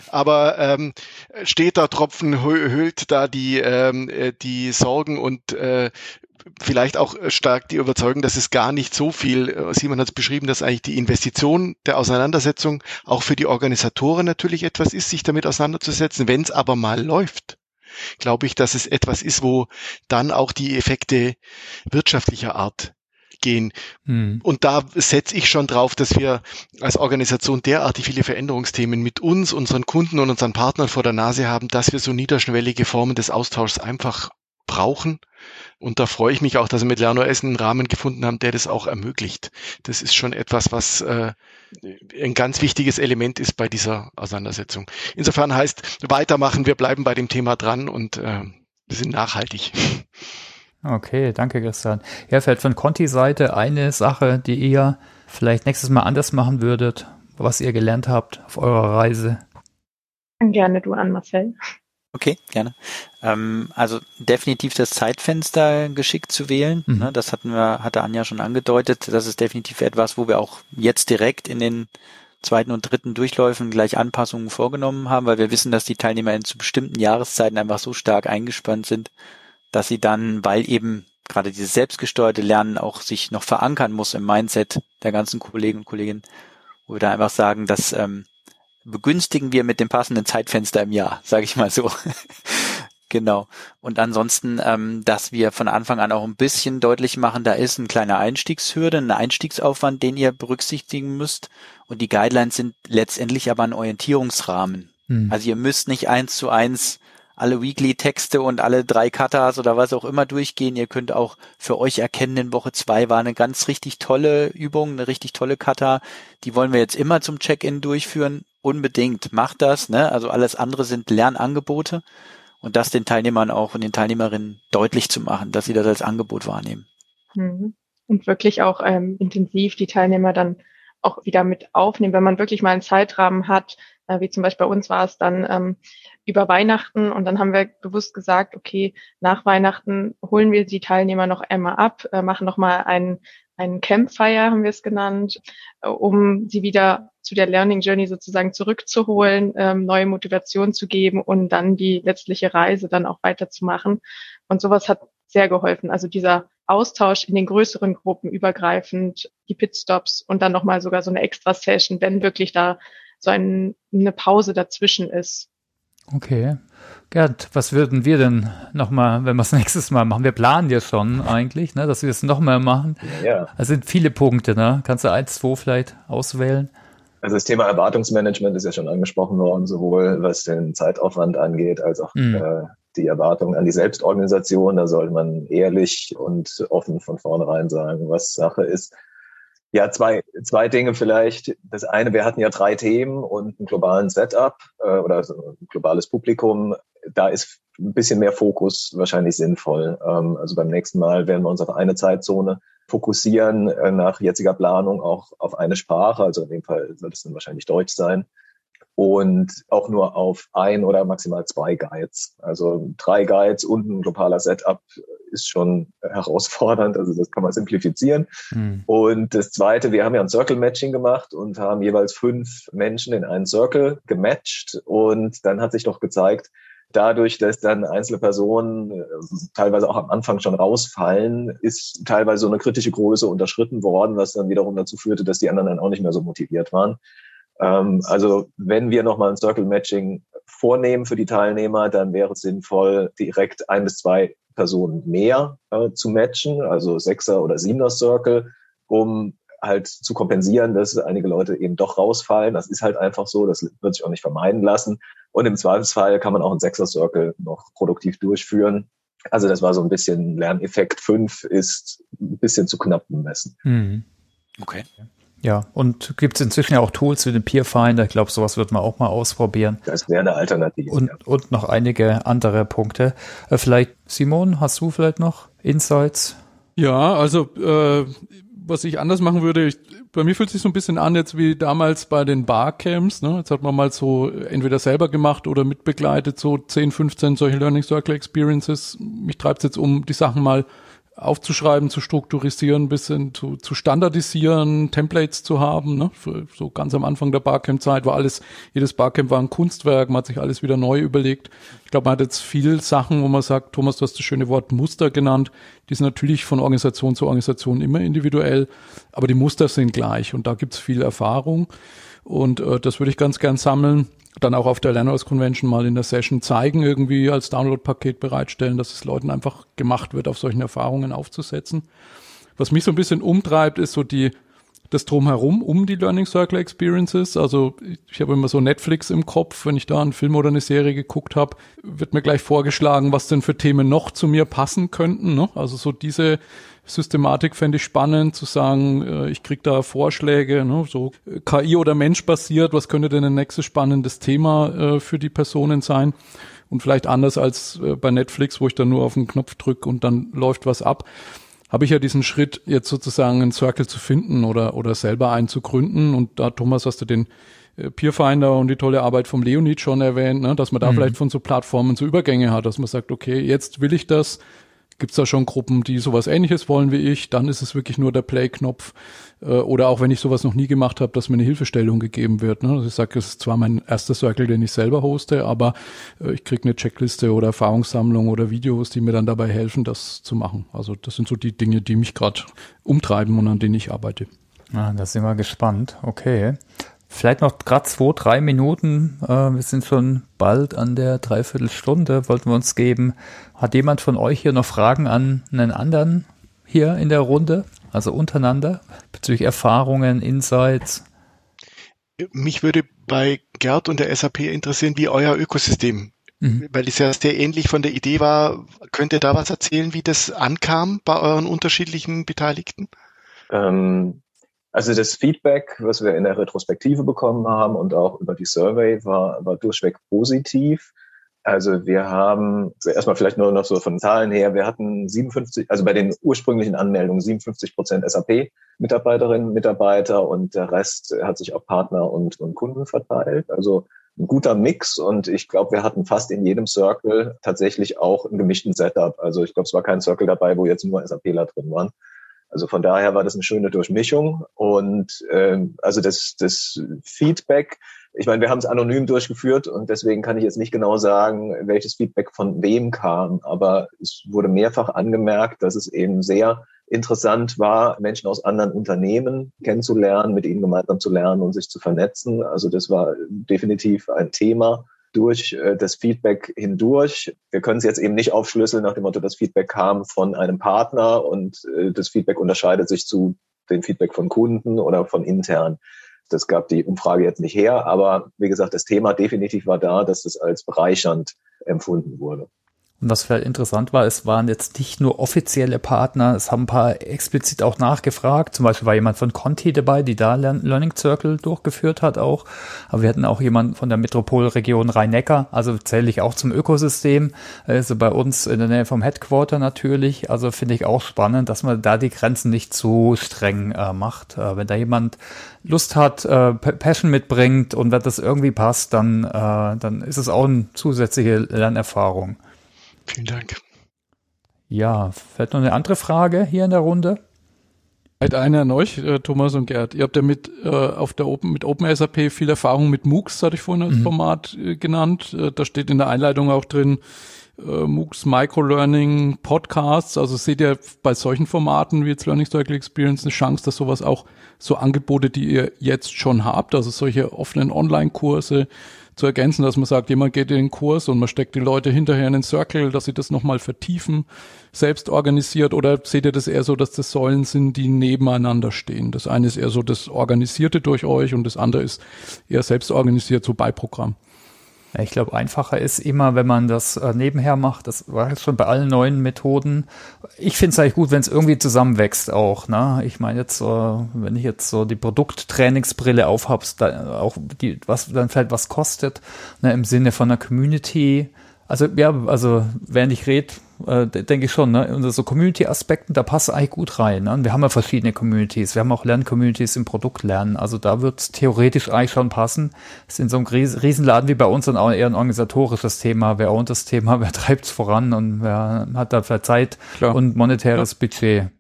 aber ähm, steht da Tropfen, hüllt da die, ähm, äh, die Sorgen und äh, vielleicht auch stark die Überzeugung, dass es gar nicht so viel, äh, Simon hat es beschrieben, dass eigentlich die Investition der Auseinandersetzung auch für die Organisatoren natürlich etwas ist, sich damit auseinanderzusetzen. Wenn es aber mal läuft, glaube ich, dass es etwas ist, wo dann auch die Effekte wirtschaftlicher Art gehen. Mhm. Und da setze ich schon drauf, dass wir als Organisation derartig viele Veränderungsthemen mit uns, unseren Kunden und unseren Partnern vor der Nase haben, dass wir so niederschwellige Formen des Austauschs einfach brauchen. Und da freue ich mich auch, dass wir mit LernOS einen Rahmen gefunden haben, der das auch ermöglicht. Das ist schon etwas, was äh, ein ganz wichtiges Element ist bei dieser Auseinandersetzung. Insofern heißt weitermachen, wir bleiben bei dem Thema dran und äh, wir sind nachhaltig. Okay, danke Christian. Ja, vielleicht von Conti-Seite eine Sache, die ihr vielleicht nächstes Mal anders machen würdet, was ihr gelernt habt auf eurer Reise. Gerne du an, Marcel. Okay, gerne. Ähm, also definitiv das Zeitfenster geschickt zu wählen. Mhm. Ne, das hatten wir, hatte Anja schon angedeutet. Das ist definitiv etwas, wo wir auch jetzt direkt in den zweiten und dritten Durchläufen gleich Anpassungen vorgenommen haben, weil wir wissen, dass die Teilnehmer in zu bestimmten Jahreszeiten einfach so stark eingespannt sind, dass sie dann, weil eben gerade dieses selbstgesteuerte Lernen auch sich noch verankern muss im Mindset der ganzen Kollegen und Kolleginnen, wo wir da einfach sagen, dass ähm, begünstigen wir mit dem passenden Zeitfenster im Jahr, sage ich mal so. genau. Und ansonsten, ähm, dass wir von Anfang an auch ein bisschen deutlich machen, da ist ein kleiner Einstiegshürde, ein Einstiegsaufwand, den ihr berücksichtigen müsst. Und die Guidelines sind letztendlich aber ein Orientierungsrahmen. Hm. Also ihr müsst nicht eins zu eins alle Weekly-Texte und alle drei Katas oder was auch immer durchgehen. Ihr könnt auch für euch erkennen, in Woche zwei war eine ganz richtig tolle Übung, eine richtig tolle Kata. Die wollen wir jetzt immer zum Check-in durchführen. Unbedingt macht das. Ne? Also alles andere sind Lernangebote und das den Teilnehmern auch und den Teilnehmerinnen deutlich zu machen, dass sie das als Angebot wahrnehmen. Mhm. Und wirklich auch ähm, intensiv die Teilnehmer dann auch wieder mit aufnehmen, wenn man wirklich mal einen Zeitrahmen hat, äh, wie zum Beispiel bei uns war es dann ähm, über Weihnachten und dann haben wir bewusst gesagt, okay, nach Weihnachten holen wir die Teilnehmer noch einmal ab, äh, machen noch mal einen, einen Campfire, haben wir es genannt, äh, um sie wieder zu der Learning Journey sozusagen zurückzuholen, ähm, neue Motivation zu geben und dann die letztliche Reise dann auch weiterzumachen. Und sowas hat sehr geholfen. Also dieser Austausch in den größeren Gruppen übergreifend, die Pitstops und dann nochmal sogar so eine extra Session, wenn wirklich da so ein, eine Pause dazwischen ist. Okay. Gerd, was würden wir denn nochmal, wenn wir es nächstes Mal machen? Wir planen ja schon eigentlich, ne, dass wir es nochmal machen. Ja. Es sind viele Punkte, ne? Kannst du eins, zwei vielleicht auswählen? Also das Thema Erwartungsmanagement ist ja schon angesprochen worden, sowohl was den Zeitaufwand angeht, als auch mhm. äh, die Erwartungen an die Selbstorganisation. Da sollte man ehrlich und offen von vornherein sagen, was Sache ist. Ja, zwei, zwei Dinge vielleicht. Das eine, wir hatten ja drei Themen und einen globalen Setup äh, oder so ein globales Publikum. Da ist ein bisschen mehr Fokus wahrscheinlich sinnvoll. Ähm, also beim nächsten Mal werden wir uns auf eine Zeitzone fokussieren, äh, nach jetziger Planung auch auf eine Sprache. Also in dem Fall soll es dann wahrscheinlich Deutsch sein und auch nur auf ein oder maximal zwei Guides. Also drei Guides und ein globaler Setup ist schon herausfordernd, also das kann man simplifizieren. Mhm. Und das Zweite, wir haben ja ein Circle Matching gemacht und haben jeweils fünf Menschen in einen Circle gematcht und dann hat sich doch gezeigt, dadurch, dass dann einzelne Personen äh, teilweise auch am Anfang schon rausfallen, ist teilweise so eine kritische Größe unterschritten worden, was dann wiederum dazu führte, dass die anderen dann auch nicht mehr so motiviert waren. Ähm, also wenn wir nochmal ein Circle Matching vornehmen für die Teilnehmer, dann wäre es sinnvoll, direkt ein bis zwei Personen mehr äh, zu matchen, also Sechser oder Siebener Circle, um halt zu kompensieren, dass einige Leute eben doch rausfallen. Das ist halt einfach so, das wird sich auch nicht vermeiden lassen. Und im Zweifelsfall kann man auch einen Sechser Circle noch produktiv durchführen. Also das war so ein bisschen Lerneffekt. Fünf ist ein bisschen zu knapp bemessen. Mhm. Okay. Ja, und gibt es inzwischen ja auch Tools wie den Peerfinder. Ich glaube, sowas wird man auch mal ausprobieren. Das wäre eine Alternative. Und, ja. und noch einige andere Punkte. Äh, vielleicht, Simon, hast du vielleicht noch Insights? Ja, also äh, was ich anders machen würde, ich, bei mir fühlt sich so ein bisschen an jetzt wie damals bei den Barcamps. Ne? Jetzt hat man mal so entweder selber gemacht oder mitbegleitet, so 10, 15 solche Learning Circle Experiences. Mich treibt es jetzt um, die Sachen mal aufzuschreiben, zu strukturisieren, bisschen zu, zu standardisieren, Templates zu haben. Ne? Für, so ganz am Anfang der Barcamp-Zeit war alles, jedes Barcamp war ein Kunstwerk, man hat sich alles wieder neu überlegt. Ich glaube, man hat jetzt viel Sachen, wo man sagt, Thomas, du hast das schöne Wort Muster genannt, die sind natürlich von Organisation zu Organisation immer individuell, aber die Muster sind gleich und da gibt's viel Erfahrung. Und äh, das würde ich ganz gern sammeln. Dann auch auf der Learners Convention mal in der Session zeigen, irgendwie als Download-Paket bereitstellen, dass es Leuten einfach gemacht wird, auf solchen Erfahrungen aufzusetzen. Was mich so ein bisschen umtreibt, ist so die das drumherum um die Learning Circle Experiences. Also ich habe immer so Netflix im Kopf, wenn ich da einen Film oder eine Serie geguckt habe, wird mir gleich vorgeschlagen, was denn für Themen noch zu mir passen könnten. Ne? Also so diese Systematik fände ich spannend, zu sagen, äh, ich krieg da Vorschläge, ne? so KI oder Mensch basiert, was könnte denn ein nächstes spannendes Thema äh, für die Personen sein? Und vielleicht anders als äh, bei Netflix, wo ich dann nur auf den Knopf drücke und dann läuft was ab habe ich ja diesen Schritt, jetzt sozusagen einen Circle zu finden oder, oder selber einen zu gründen. Und da, Thomas, hast du den äh, Peerfinder und die tolle Arbeit vom Leonid schon erwähnt, ne, dass man da mhm. vielleicht von so Plattformen so Übergänge hat, dass man sagt, okay, jetzt will ich das, Gibt es da schon Gruppen, die sowas ähnliches wollen wie ich? Dann ist es wirklich nur der Play-Knopf. Äh, oder auch wenn ich sowas noch nie gemacht habe, dass mir eine Hilfestellung gegeben wird. Ne? Also ich sage, es ist zwar mein erster Circle, den ich selber hoste, aber äh, ich kriege eine Checkliste oder Erfahrungssammlung oder Videos, die mir dann dabei helfen, das zu machen. Also das sind so die Dinge, die mich gerade umtreiben und an denen ich arbeite. Ah, da sind wir gespannt. Okay. Vielleicht noch gerade zwei, drei Minuten. Äh, wir sind schon bald an der Dreiviertelstunde, wollten wir uns geben. Hat jemand von euch hier noch Fragen an einen anderen hier in der Runde? Also untereinander bezüglich Erfahrungen, Insights? Mich würde bei Gerd und der SAP interessieren, wie euer Ökosystem mhm. weil es ja sehr ähnlich von der Idee war. Könnt ihr da was erzählen, wie das ankam bei euren unterschiedlichen Beteiligten? Ähm, also das Feedback, was wir in der Retrospektive bekommen haben und auch über die Survey, war, war durchweg positiv. Also wir haben erstmal vielleicht nur noch so von Zahlen her, wir hatten 57, also bei den ursprünglichen Anmeldungen 57 Prozent SAP-Mitarbeiterinnen Mitarbeiter und der Rest hat sich auf Partner und, und Kunden verteilt. Also ein guter Mix und ich glaube, wir hatten fast in jedem Circle tatsächlich auch einen gemischten Setup. Also ich glaube, es war kein Circle dabei, wo jetzt nur SAPler drin waren. Also von daher war das eine schöne Durchmischung und ähm, also das, das Feedback, ich meine, wir haben es anonym durchgeführt und deswegen kann ich jetzt nicht genau sagen, welches Feedback von wem kam, aber es wurde mehrfach angemerkt, dass es eben sehr interessant war, Menschen aus anderen Unternehmen kennenzulernen, mit ihnen gemeinsam zu lernen und sich zu vernetzen. Also das war definitiv ein Thema durch äh, das Feedback hindurch. Wir können es jetzt eben nicht aufschlüsseln nach dem Motto, das Feedback kam von einem Partner und äh, das Feedback unterscheidet sich zu dem Feedback von Kunden oder von intern. Das gab die Umfrage jetzt nicht her, aber wie gesagt, das Thema definitiv war da, dass es als bereichernd empfunden wurde. Und was vielleicht interessant war, es waren jetzt nicht nur offizielle Partner, es haben ein paar explizit auch nachgefragt. Zum Beispiel war jemand von Conti dabei, die da Learning Circle durchgeführt hat auch. Aber wir hatten auch jemanden von der Metropolregion Rhein-Neckar, also zähle ich auch zum Ökosystem. Also bei uns in der Nähe vom Headquarter natürlich. Also finde ich auch spannend, dass man da die Grenzen nicht zu streng äh, macht. Äh, wenn da jemand Lust hat, äh, Passion mitbringt und wenn das irgendwie passt, dann, äh, dann ist es auch eine zusätzliche Lernerfahrung. Vielen Dank. Ja, vielleicht noch eine andere Frage hier in der Runde. Halt einer an euch, äh, Thomas und Gerd. Ihr habt ja mit äh, auf der Open mit OpenSAP viel Erfahrung mit MOOCs, hatte ich vorhin als mhm. Format äh, genannt. Äh, da steht in der Einleitung auch drin äh, MOOCs Microlearning Podcasts. Also seht ihr bei solchen Formaten wie jetzt Learning Cycle Experience eine Chance, dass sowas auch so Angebote, die ihr jetzt schon habt, also solche offenen Online-Kurse, zu ergänzen, dass man sagt, jemand geht in den Kurs und man steckt die Leute hinterher in den Circle, dass sie das nochmal vertiefen, selbst organisiert oder seht ihr das eher so, dass das Säulen sind, die nebeneinander stehen? Das eine ist eher so das Organisierte durch euch und das andere ist eher selbst organisiert, so Beiprogramm. Ich glaube, einfacher ist immer, wenn man das äh, nebenher macht. Das war jetzt schon bei allen neuen Methoden. Ich finde es eigentlich gut, wenn es irgendwie zusammenwächst auch. Ne? Ich meine jetzt, äh, wenn ich jetzt so die Produkttrainingsbrille aufhab, da, auch die, was dann vielleicht was kostet, ne, im Sinne von einer Community. Also ja, also während ich rede, äh, denke ich schon, ne? unter so Community-Aspekten, da passt eigentlich gut rein. Ne? Wir haben ja verschiedene Communities, wir haben auch Lern-Communities im Produkt lernen. Also da wird es theoretisch eigentlich schon passen. Es ist in so einem Riesenladen wie bei uns dann auch eher ein organisatorisches Thema. Wer ownt das Thema, wer treibt es voran und wer hat dafür Zeit Klar. und monetäres ja. Budget.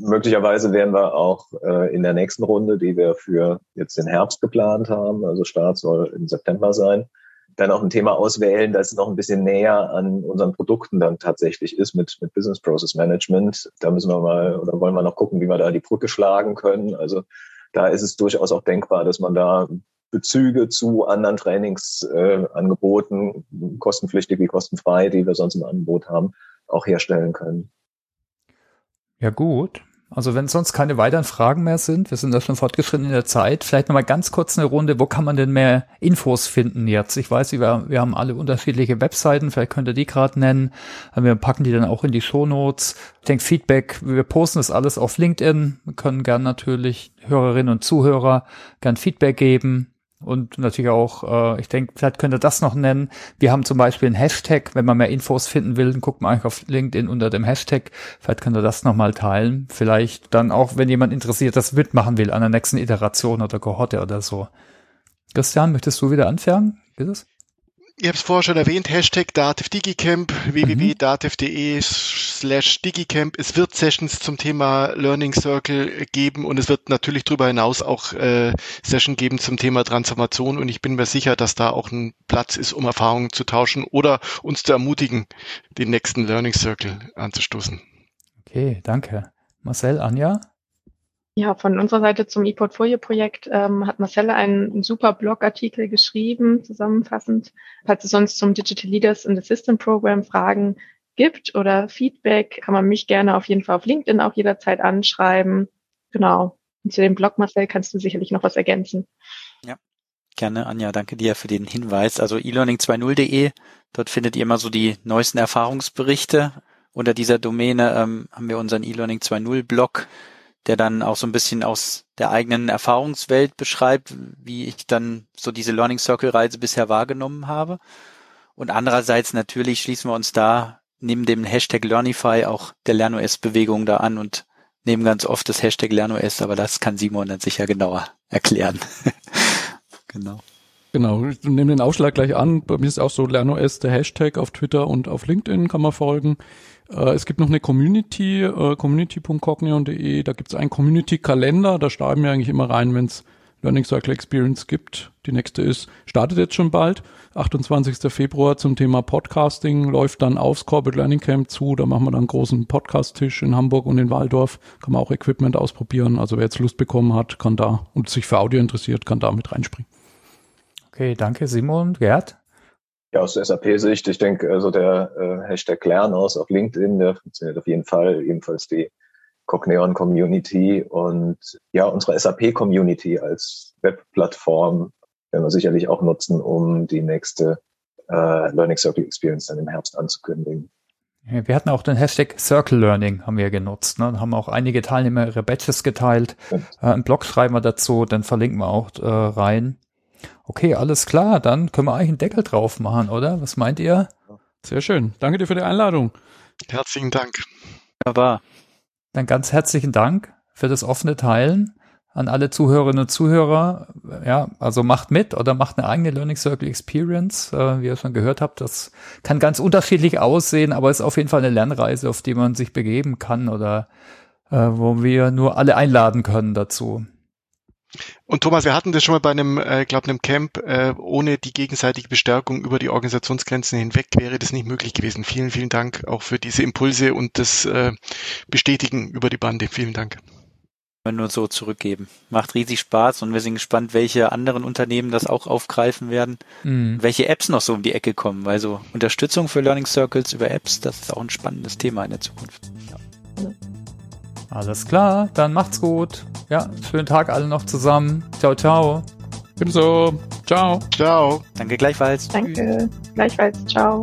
Möglicherweise werden wir auch äh, in der nächsten Runde, die wir für jetzt den Herbst geplant haben, also Start soll im September sein, dann auch ein Thema auswählen, das noch ein bisschen näher an unseren Produkten dann tatsächlich ist mit, mit Business Process Management. Da müssen wir mal oder wollen wir noch gucken, wie wir da die Brücke schlagen können. Also da ist es durchaus auch denkbar, dass man da Bezüge zu anderen Trainingsangeboten, äh, kostenpflichtig wie kostenfrei, die wir sonst im Angebot haben, auch herstellen können. Ja gut. Also wenn sonst keine weiteren Fragen mehr sind, wir sind da schon fortgeschritten in der Zeit, vielleicht nochmal ganz kurz eine Runde, wo kann man denn mehr Infos finden jetzt? Ich weiß, wir, wir haben alle unterschiedliche Webseiten, vielleicht könnt ihr die gerade nennen. Wir packen die dann auch in die Shownotes. Ich denke, Feedback, wir posten das alles auf LinkedIn. Wir können gern natürlich Hörerinnen und Zuhörer gern Feedback geben. Und natürlich auch, äh, ich denke, vielleicht könnt ihr das noch nennen. Wir haben zum Beispiel einen Hashtag, wenn man mehr Infos finden will, dann guckt man eigentlich auf LinkedIn unter dem Hashtag. Vielleicht könnt ihr das nochmal teilen. Vielleicht dann auch, wenn jemand interessiert, das mitmachen will an der nächsten Iteration oder Kohorte oder so. Christian, möchtest du wieder anfangen? Ist es? Ich habe es vorher schon erwähnt, Hashtag DativDigicamp, mhm. www.dativ.de slash Digicamp. Es wird Sessions zum Thema Learning Circle geben und es wird natürlich darüber hinaus auch äh, Session geben zum Thema Transformation und ich bin mir sicher, dass da auch ein Platz ist, um Erfahrungen zu tauschen oder uns zu ermutigen, den nächsten Learning Circle anzustoßen. Okay, danke. Marcel, Anja? Ja, von unserer Seite zum ePortfolio-Projekt ähm, hat Marcelle einen super Blogartikel geschrieben, zusammenfassend. Falls es sonst zum Digital Leaders in the System Program Fragen gibt oder Feedback, kann man mich gerne auf jeden Fall auf LinkedIn auch jederzeit anschreiben. Genau. Und zu dem Blog, Marcel, kannst du sicherlich noch was ergänzen. Ja, gerne, Anja. Danke dir für den Hinweis. Also elearning20.de, dort findet ihr immer so die neuesten Erfahrungsberichte. Unter dieser Domäne ähm, haben wir unseren eLearning 2.0 Blog der dann auch so ein bisschen aus der eigenen Erfahrungswelt beschreibt, wie ich dann so diese Learning Circle Reise bisher wahrgenommen habe. Und andererseits natürlich schließen wir uns da neben dem Hashtag Learnify auch der LernOS-Bewegung da an und nehmen ganz oft das Hashtag LernOS, aber das kann Simon dann sicher genauer erklären. genau. Genau, ich nehme den Aufschlag gleich an. Bei mir ist auch so LernOS der Hashtag auf Twitter und auf LinkedIn kann man folgen. Äh, es gibt noch eine Community, äh, community.cognion.de, da gibt es einen Community-Kalender, da schreiben wir eigentlich immer rein, wenn es Learning Circle Experience gibt. Die nächste ist, startet jetzt schon bald, 28. Februar zum Thema Podcasting, läuft dann aufs Corporate Learning Camp zu, da machen wir dann einen großen Podcast-Tisch in Hamburg und in Waldorf, kann man auch Equipment ausprobieren, also wer jetzt Lust bekommen hat, kann da und sich für Audio interessiert, kann da mit reinspringen. Okay, danke Simon. Gerd? Ja, aus der SAP-Sicht, ich denke, also der äh, Hashtag Lernos auf LinkedIn, der funktioniert auf jeden Fall, ebenfalls die Cogneon Community und ja, unsere SAP-Community als Webplattform werden wir sicherlich auch nutzen, um die nächste äh, Learning Circle Experience dann im Herbst anzukündigen. Wir hatten auch den Hashtag Circle Learning haben wir genutzt. Ne? Haben auch einige Teilnehmer ihre Badges geteilt. Äh, einen Blog schreiben wir dazu, dann verlinken wir auch äh, rein. Okay, alles klar, dann können wir eigentlich einen Deckel drauf machen, oder? Was meint ihr? Sehr schön. Danke dir für die Einladung. Herzlichen Dank. Wunderbar. Dann ganz herzlichen Dank für das offene Teilen an alle Zuhörerinnen und Zuhörer. Ja, also macht mit oder macht eine eigene Learning Circle Experience. Äh, wie ihr schon gehört habt, das kann ganz unterschiedlich aussehen, aber ist auf jeden Fall eine Lernreise, auf die man sich begeben kann oder äh, wo wir nur alle einladen können dazu. Und Thomas, wir hatten das schon mal bei einem, äh, glaube einem Camp, äh, ohne die gegenseitige Bestärkung über die Organisationsgrenzen hinweg wäre das nicht möglich gewesen. Vielen, vielen Dank auch für diese Impulse und das äh, Bestätigen über die Bande. Vielen Dank. Nur so zurückgeben. Macht riesig Spaß und wir sind gespannt, welche anderen Unternehmen das auch aufgreifen werden, mhm. welche Apps noch so um die Ecke kommen. Weil so Unterstützung für Learning Circles über Apps, das ist auch ein spannendes Thema in der Zukunft. Ja. Alles klar, dann macht's gut. Ja, schönen Tag alle noch zusammen. Ciao, ciao. Ebenso. Ciao. Ciao. Danke gleichfalls. Danke. Gleichfalls. Ciao.